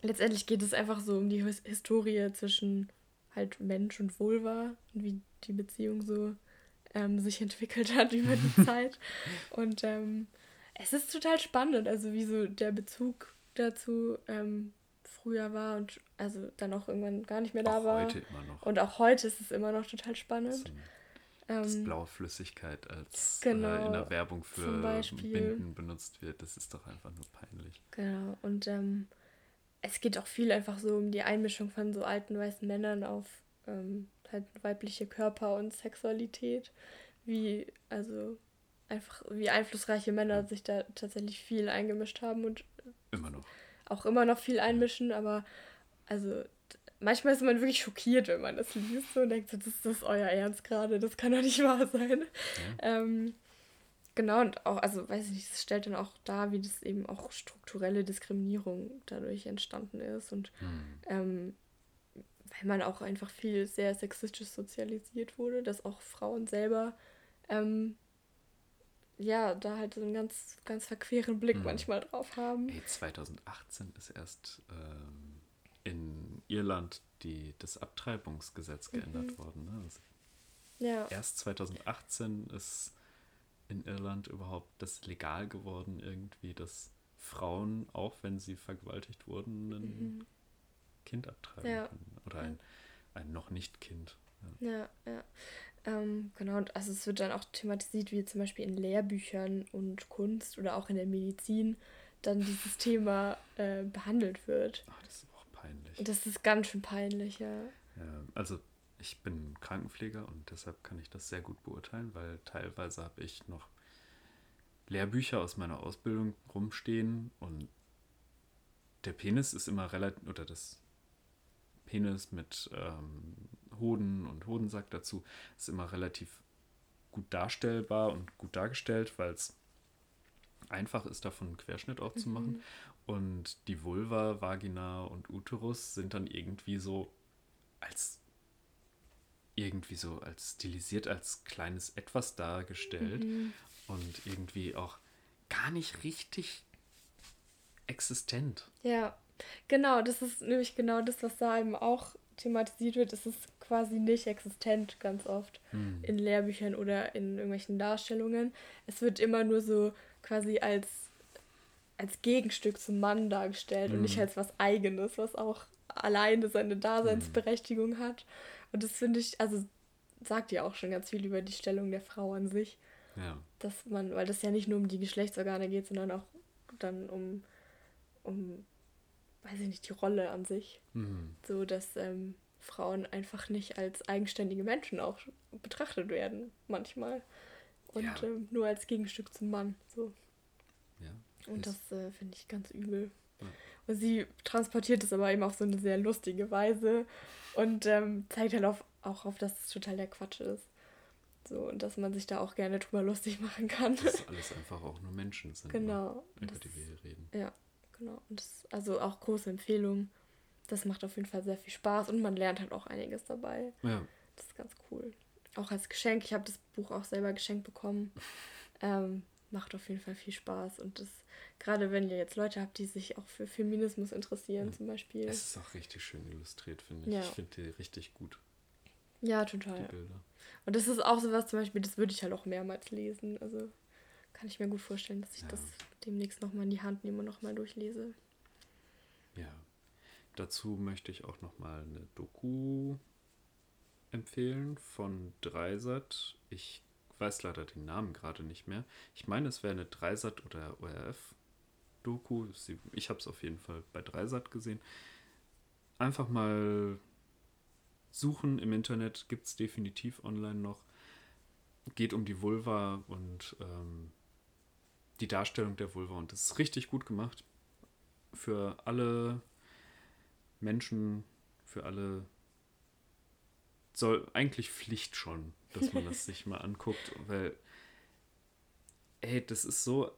letztendlich geht es einfach so um die Historie zwischen halt Mensch und Vulva und wie die Beziehung so ähm, sich entwickelt hat über die Zeit. Und ähm, es ist total spannend, also wie so der Bezug dazu ähm, früher war und also dann auch irgendwann gar nicht mehr da auch war. Heute immer noch. Und auch heute ist es immer noch total spannend. Dass ähm, blaue Flüssigkeit als genau, äh, in der Werbung für Binden benutzt wird, das ist doch einfach nur peinlich. Genau, und ähm, es geht auch viel einfach so um die Einmischung von so alten weißen Männern auf ähm, halt weibliche Körper und Sexualität, wie, also einfach, wie einflussreiche Männer sich da tatsächlich viel eingemischt haben und immer noch. Auch immer noch viel einmischen, aber also manchmal ist man wirklich schockiert, wenn man das liest und denkt, so, das ist das euer Ernst gerade, das kann doch nicht wahr sein. Ja. Ähm, genau, und auch, also weiß ich nicht, das stellt dann auch dar, wie das eben auch strukturelle Diskriminierung dadurch entstanden ist und hm. ähm, weil man auch einfach viel sehr sexistisch sozialisiert wurde, dass auch Frauen selber ähm, ja, da halt so einen ganz, ganz verqueren Blick hm. manchmal drauf haben. Ey, 2018 ist erst in Irland die, das Abtreibungsgesetz mhm. geändert worden. Ne? Also ja. Erst 2018 ist in Irland überhaupt das legal geworden, irgendwie, dass Frauen, auch wenn sie vergewaltigt wurden, ein mhm. Kind abtreiben ja. können. Oder ein, ein noch nicht Kind. Ja, ja. ja. Ähm, genau, und also es wird dann auch thematisiert, wie zum Beispiel in Lehrbüchern und Kunst oder auch in der Medizin dann dieses Thema äh, behandelt wird. Ach, das ist. Das ist ganz schön peinlich, ja. ja. Also ich bin Krankenpfleger und deshalb kann ich das sehr gut beurteilen, weil teilweise habe ich noch Lehrbücher aus meiner Ausbildung rumstehen und der Penis ist immer relativ, oder das Penis mit ähm, Hoden und Hodensack dazu ist immer relativ gut darstellbar und gut dargestellt, weil es einfach ist, davon einen Querschnitt auch zu machen. Mhm. Und die Vulva, Vagina und Uterus sind dann irgendwie so als irgendwie so als stilisiert als kleines Etwas dargestellt mhm. und irgendwie auch gar nicht richtig existent. Ja, Genau, das ist nämlich genau das, was da eben auch thematisiert wird. Es ist quasi nicht existent ganz oft hm. in Lehrbüchern oder in irgendwelchen Darstellungen. Es wird immer nur so quasi als, als Gegenstück zum Mann dargestellt hm. und nicht hm. als was Eigenes, was auch alleine seine Daseinsberechtigung hm. hat. Und das finde ich, also sagt ja auch schon ganz viel über die Stellung der Frau an sich. Ja. Dass man, weil das ja nicht nur um die Geschlechtsorgane geht, sondern auch dann um, um weiß ich nicht, die Rolle an sich. Mhm. So, dass ähm, Frauen einfach nicht als eigenständige Menschen auch betrachtet werden, manchmal. Und ja. ähm, nur als Gegenstück zum Mann. So. Ja, und das äh, finde ich ganz übel. Ja. Und sie transportiert es aber eben auf so eine sehr lustige Weise und ähm, zeigt halt auf, auch auf, dass es total der Quatsch ist. So, und dass man sich da auch gerne drüber lustig machen kann. Dass alles einfach auch nur Menschen sind, ne, genau. über das, die wir hier reden. Ja, Genau. Und das, also auch große Empfehlung. Das macht auf jeden Fall sehr viel Spaß und man lernt halt auch einiges dabei. Ja. Das ist ganz cool. Auch als Geschenk. Ich habe das Buch auch selber geschenkt bekommen. Ähm, macht auf jeden Fall viel Spaß. Und das, gerade wenn ihr jetzt Leute habt, die sich auch für Feminismus interessieren, ja. zum Beispiel. Es ist auch richtig schön illustriert, finde ich. Ja. Ich finde die richtig gut. Ja, total. Die Bilder. Und das ist auch sowas zum Beispiel, das würde ich halt auch mehrmals lesen. Also kann ich mir gut vorstellen, dass ich ja. das demnächst nochmal in die Hand nehme und nochmal durchlese. Ja. Dazu möchte ich auch nochmal eine Doku empfehlen von Dreisat. Ich weiß leider den Namen gerade nicht mehr. Ich meine, es wäre eine Dreisat oder ORF-Doku. Ich habe es auf jeden Fall bei Dreisat gesehen. Einfach mal suchen im Internet, gibt es definitiv online noch. Geht um die Vulva und ähm, die Darstellung der Vulva. Und das ist richtig gut gemacht. Für alle Menschen, für alle soll eigentlich Pflicht schon, dass man das sich mal anguckt, weil ey, das ist so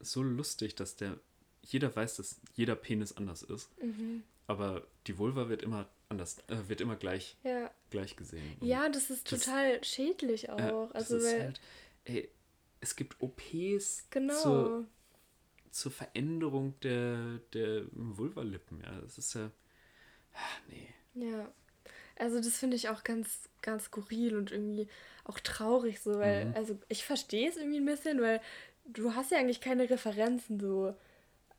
so lustig, dass der jeder weiß, dass jeder Penis anders ist, mhm. aber die Vulva wird immer anders, äh, wird immer gleich ja. gleich gesehen. Und ja, das ist total das, schädlich auch. Äh, also weil, halt, ey, es gibt OPs genau. zur, zur Veränderung der, der Vulvalippen, ja. Das ist ja. Ach, nee. Ja. Also das finde ich auch ganz, ganz skurril und irgendwie auch traurig so, weil, mhm. also ich verstehe es irgendwie ein bisschen, weil du hast ja eigentlich keine Referenzen so.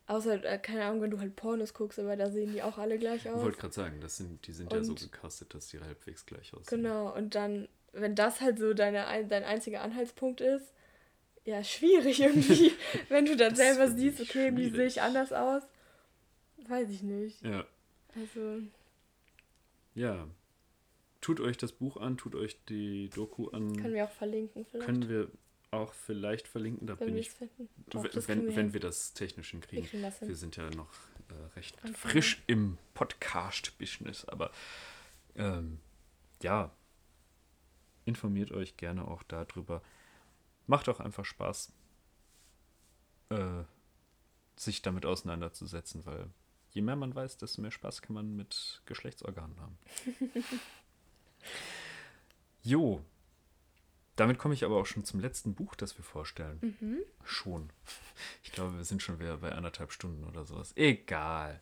Außer, äh, keine Ahnung, wenn du halt Pornos guckst, aber da sehen die auch alle gleich aus. Ich wollte gerade sagen, das sind, die sind und, ja so gecastet, dass die halbwegs gleich aussehen. Genau, und dann, wenn das halt so deine, dein einziger Anhaltspunkt ist, ja, schwierig irgendwie, wenn du dann selber siehst, okay, wie sehe ich anders aus. Weiß ich nicht. Ja. Also. Ja, tut euch das Buch an, tut euch die Doku an. Können wir auch verlinken vielleicht. Können wir auch vielleicht verlinken, da wenn bin ich. Du, wenn, wir, wenn wir das technisch hinkriegen. Wir, wir sind ja noch äh, recht Anfang. frisch im Podcast-Business, aber ähm, ja, informiert euch gerne auch darüber. Macht auch einfach Spaß, äh, sich damit auseinanderzusetzen, weil je mehr man weiß, desto mehr Spaß kann man mit Geschlechtsorganen haben. Jo. Damit komme ich aber auch schon zum letzten Buch, das wir vorstellen. Mhm. Schon. Ich glaube, wir sind schon wieder bei anderthalb Stunden oder sowas. Egal.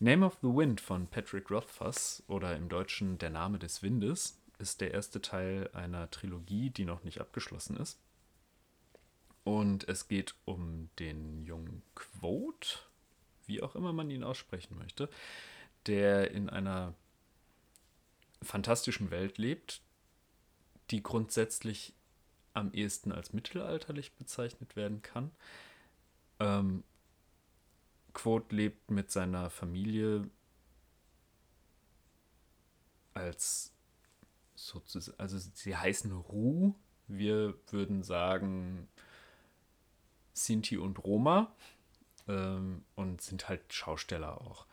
Name of the Wind von Patrick Rothfuss oder im Deutschen Der Name des Windes ist der erste Teil einer Trilogie, die noch nicht abgeschlossen ist. Und es geht um den jungen Quote, wie auch immer man ihn aussprechen möchte, der in einer fantastischen Welt lebt, die grundsätzlich am ehesten als mittelalterlich bezeichnet werden kann. Ähm, Quote lebt mit seiner Familie als sozusagen, also sie heißen Ru, wir würden sagen Sinti und Roma ähm, und sind halt Schausteller auch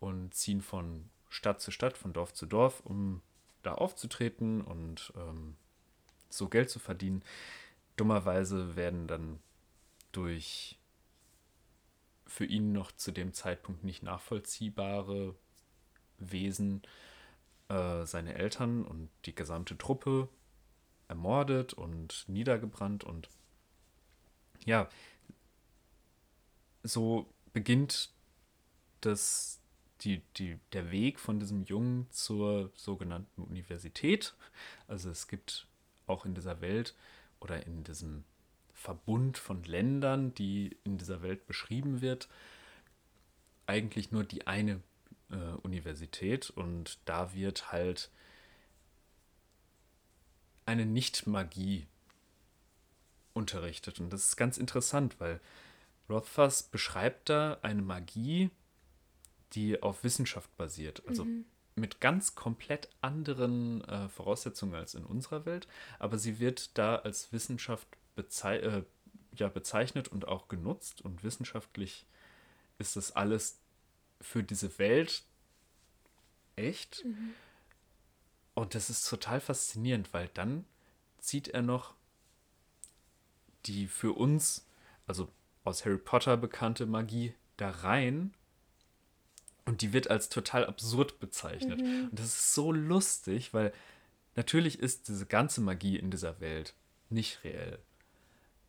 und ziehen von Stadt zu Stadt, von Dorf zu Dorf, um da aufzutreten und ähm, so Geld zu verdienen. Dummerweise werden dann durch für ihn noch zu dem Zeitpunkt nicht nachvollziehbare Wesen äh, seine Eltern und die gesamte Truppe ermordet und niedergebrannt und ja, so beginnt das die, die, der Weg von diesem Jungen zur sogenannten Universität. Also es gibt auch in dieser Welt oder in diesem Verbund von Ländern, die in dieser Welt beschrieben wird, eigentlich nur die eine äh, Universität und da wird halt eine Nicht-Magie unterrichtet. Und das ist ganz interessant, weil Rothfuss beschreibt da eine Magie, die auf Wissenschaft basiert. Also mhm. mit ganz komplett anderen äh, Voraussetzungen als in unserer Welt. Aber sie wird da als Wissenschaft bezei äh, ja, bezeichnet und auch genutzt. Und wissenschaftlich ist das alles für diese Welt echt. Mhm. Und das ist total faszinierend, weil dann zieht er noch die für uns, also aus Harry Potter bekannte Magie da rein und die wird als total absurd bezeichnet. Mhm. Und das ist so lustig, weil natürlich ist diese ganze Magie in dieser Welt nicht reell.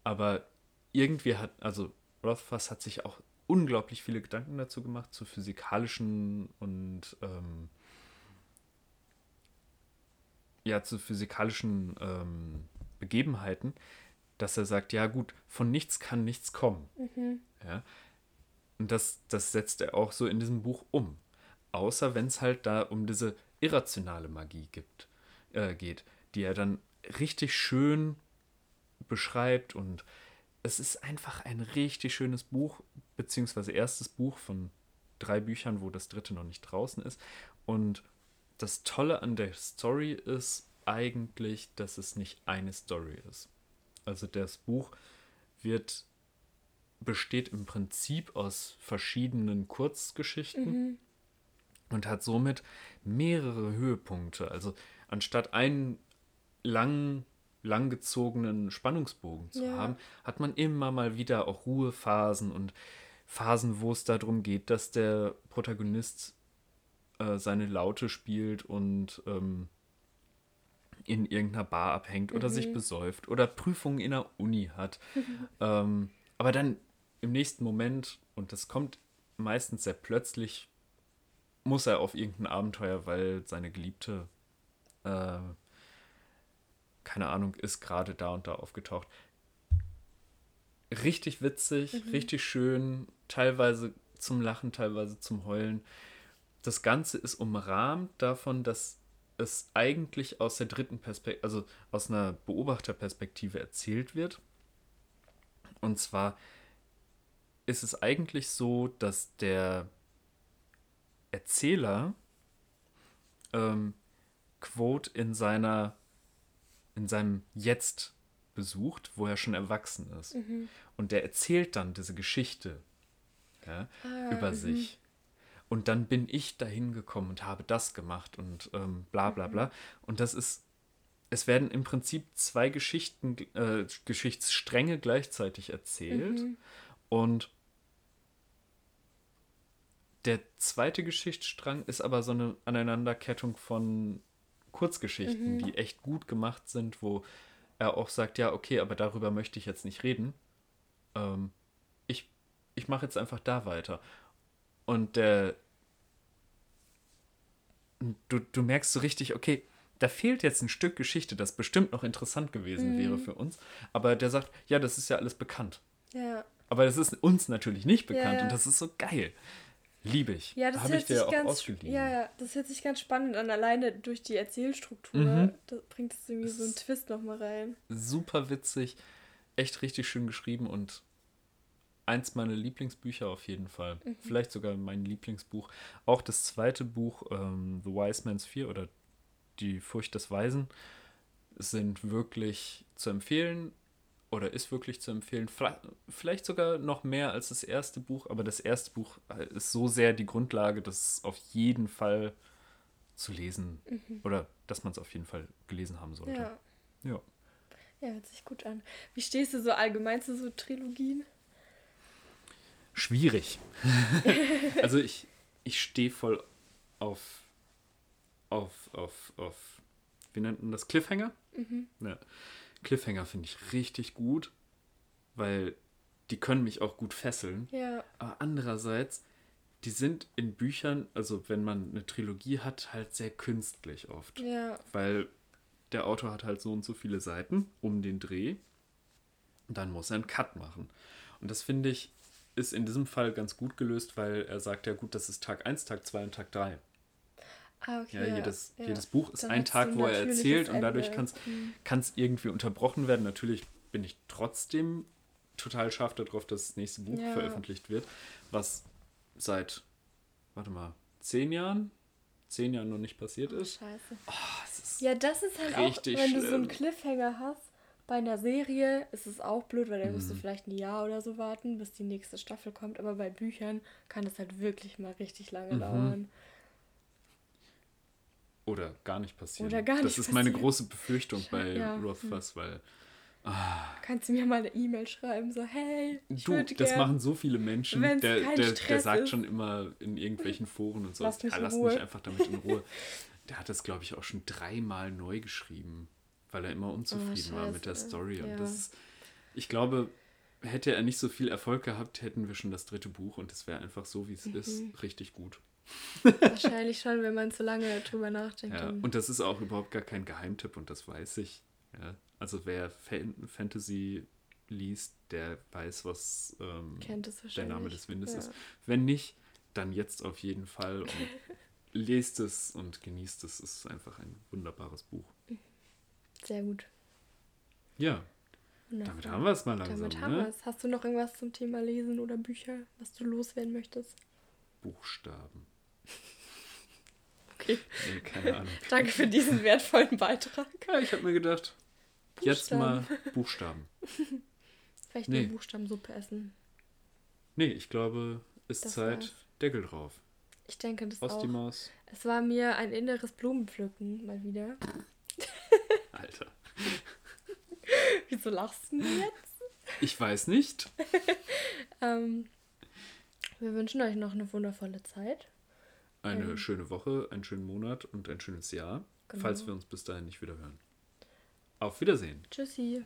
Aber irgendwie hat, also Rothfuss hat sich auch unglaublich viele Gedanken dazu gemacht, zu physikalischen und ähm, ja, zu physikalischen ähm, Begebenheiten, dass er sagt, ja gut, von nichts kann nichts kommen. Mhm. Ja. Und das, das setzt er auch so in diesem Buch um. Außer wenn es halt da um diese irrationale Magie gibt, äh, geht, die er dann richtig schön beschreibt und es ist einfach ein richtig schönes Buch, beziehungsweise erstes Buch von drei Büchern, wo das dritte noch nicht draußen ist. Und das Tolle an der Story ist eigentlich, dass es nicht eine Story ist. Also das Buch wird besteht im Prinzip aus verschiedenen Kurzgeschichten mhm. und hat somit mehrere Höhepunkte. Also anstatt einen langen langgezogenen Spannungsbogen zu ja. haben, hat man immer mal wieder auch Ruhephasen und Phasen, wo es darum geht, dass der Protagonist äh, seine Laute spielt und ähm, in irgendeiner Bar abhängt oder mhm. sich besäuft oder Prüfungen in der Uni hat. ähm, aber dann im nächsten Moment, und das kommt meistens sehr plötzlich, muss er auf irgendein Abenteuer, weil seine Geliebte äh, keine Ahnung, ist gerade da und da aufgetaucht. Richtig witzig, mhm. richtig schön, teilweise zum Lachen, teilweise zum Heulen. Das Ganze ist umrahmt davon, dass es eigentlich aus der dritten Perspektive, also aus einer Beobachterperspektive erzählt wird. Und zwar ist es eigentlich so, dass der Erzähler ähm, Quote in seiner in seinem Jetzt besucht, wo er schon erwachsen ist. Mhm. Und der erzählt dann diese Geschichte ja, ah, über mhm. sich. Und dann bin ich dahin gekommen und habe das gemacht und ähm, bla bla bla. Mhm. Und das ist, es werden im Prinzip zwei Geschichten, äh, Geschichtsstränge gleichzeitig erzählt. Mhm. Und der zweite Geschichtsstrang ist aber so eine Aneinanderkettung von Kurzgeschichten, mhm. die echt gut gemacht sind, wo er auch sagt, ja, okay, aber darüber möchte ich jetzt nicht reden. Ähm, ich ich mache jetzt einfach da weiter. Und der du, du merkst so richtig, okay, da fehlt jetzt ein Stück Geschichte, das bestimmt noch interessant gewesen mhm. wäre für uns. Aber der sagt, ja, das ist ja alles bekannt. Ja. Aber das ist uns natürlich nicht bekannt ja, ja. und das ist so geil. Liebe ich. Ja, das hört sich ganz, ja, ja, das hört sich ganz spannend an. Alleine durch die Erzählstruktur mhm. das bringt es irgendwie so einen Twist nochmal rein. Super witzig, echt richtig schön geschrieben und eins meiner Lieblingsbücher auf jeden Fall. Mhm. Vielleicht sogar mein Lieblingsbuch. Auch das zweite Buch, ähm, The Wise Man's Fear oder Die Furcht des Weisen, sind wirklich zu empfehlen oder ist wirklich zu empfehlen. Vielleicht sogar noch mehr als das erste Buch, aber das erste Buch ist so sehr die Grundlage, dass es auf jeden Fall zu lesen mhm. oder dass man es auf jeden Fall gelesen haben sollte. Ja. ja. Ja, hört sich gut an. Wie stehst du so allgemein zu so Trilogien? Schwierig. also ich, ich stehe voll auf, auf, auf, auf, wie nennt man das? Cliffhanger? Mhm. Ja. Cliffhanger finde ich richtig gut, weil die können mich auch gut fesseln. Ja. Aber andererseits, die sind in Büchern, also wenn man eine Trilogie hat, halt sehr künstlich oft. Ja. Weil der Autor hat halt so und so viele Seiten um den Dreh. Und dann muss er einen Cut machen. Und das finde ich, ist in diesem Fall ganz gut gelöst, weil er sagt ja gut, das ist Tag 1, Tag 2 und Tag 3. Ah, okay, ja, jedes, ja. jedes Buch ist Dann ein Tag, wo er erzählt und dadurch kann es mhm. irgendwie unterbrochen werden. Natürlich bin ich trotzdem total scharf darauf, dass das nächste Buch ja. veröffentlicht wird, was seit, warte mal, zehn Jahren, zehn Jahren noch nicht passiert oh, ist. Scheiße. Oh, ist ja, das ist halt auch, wenn schlimm. du so einen Cliffhanger hast. Bei einer Serie ist es auch blöd, weil dann musst du mhm. vielleicht ein Jahr oder so warten, bis die nächste Staffel kommt. Aber bei Büchern kann das halt wirklich mal richtig lange mhm. dauern. Oder gar nicht passieren. Oder gar nicht Das ist passieren. meine große Befürchtung bei ja. Rothfuss, weil. Ah. Kannst du mir mal eine E-Mail schreiben, so, hey, ich Du, das gern, machen so viele Menschen. Der, der, der sagt ist. schon immer in irgendwelchen Foren und so, lass mich, ja, lass mich einfach damit in Ruhe. der hat das, glaube ich, auch schon dreimal neu geschrieben, weil er immer unzufrieden oh, war mit der Story. Und ja. das ist, ich glaube, hätte er nicht so viel Erfolg gehabt, hätten wir schon das dritte Buch und es wäre einfach so, wie es mhm. ist, richtig gut. Wahrscheinlich schon, wenn man zu lange drüber nachdenkt. Ja, und das ist auch überhaupt gar kein Geheimtipp und das weiß ich. Ja, also wer Fan Fantasy liest, der weiß, was ähm, der Name des Windes ja. ist. Wenn nicht, dann jetzt auf jeden Fall und lest es und genießt es. Es ist einfach ein wunderbares Buch. Sehr gut. Ja. Wunderbar. Damit haben wir es mal langsam. Damit haben ne? wir es. Hast du noch irgendwas zum Thema Lesen oder Bücher, was du loswerden möchtest? Buchstaben. Okay. Nee, keine Ahnung. Danke für diesen wertvollen Beitrag. Ja, ich habe mir gedacht, Buchstaben. jetzt mal Buchstaben. Vielleicht nee. eine Buchstabensuppe essen. Nee, ich glaube, ist das Zeit, war's. Deckel drauf. Ich denke, das Aus auch. die Maus. Es war mir ein inneres Blumenpflücken, mal wieder. Alter. Wieso lachst du jetzt? Ich weiß nicht. ähm, wir wünschen euch noch eine wundervolle Zeit. Eine ähm, schöne Woche, einen schönen Monat und ein schönes Jahr, genau. falls wir uns bis dahin nicht wieder hören. Auf Wiedersehen. Tschüssi.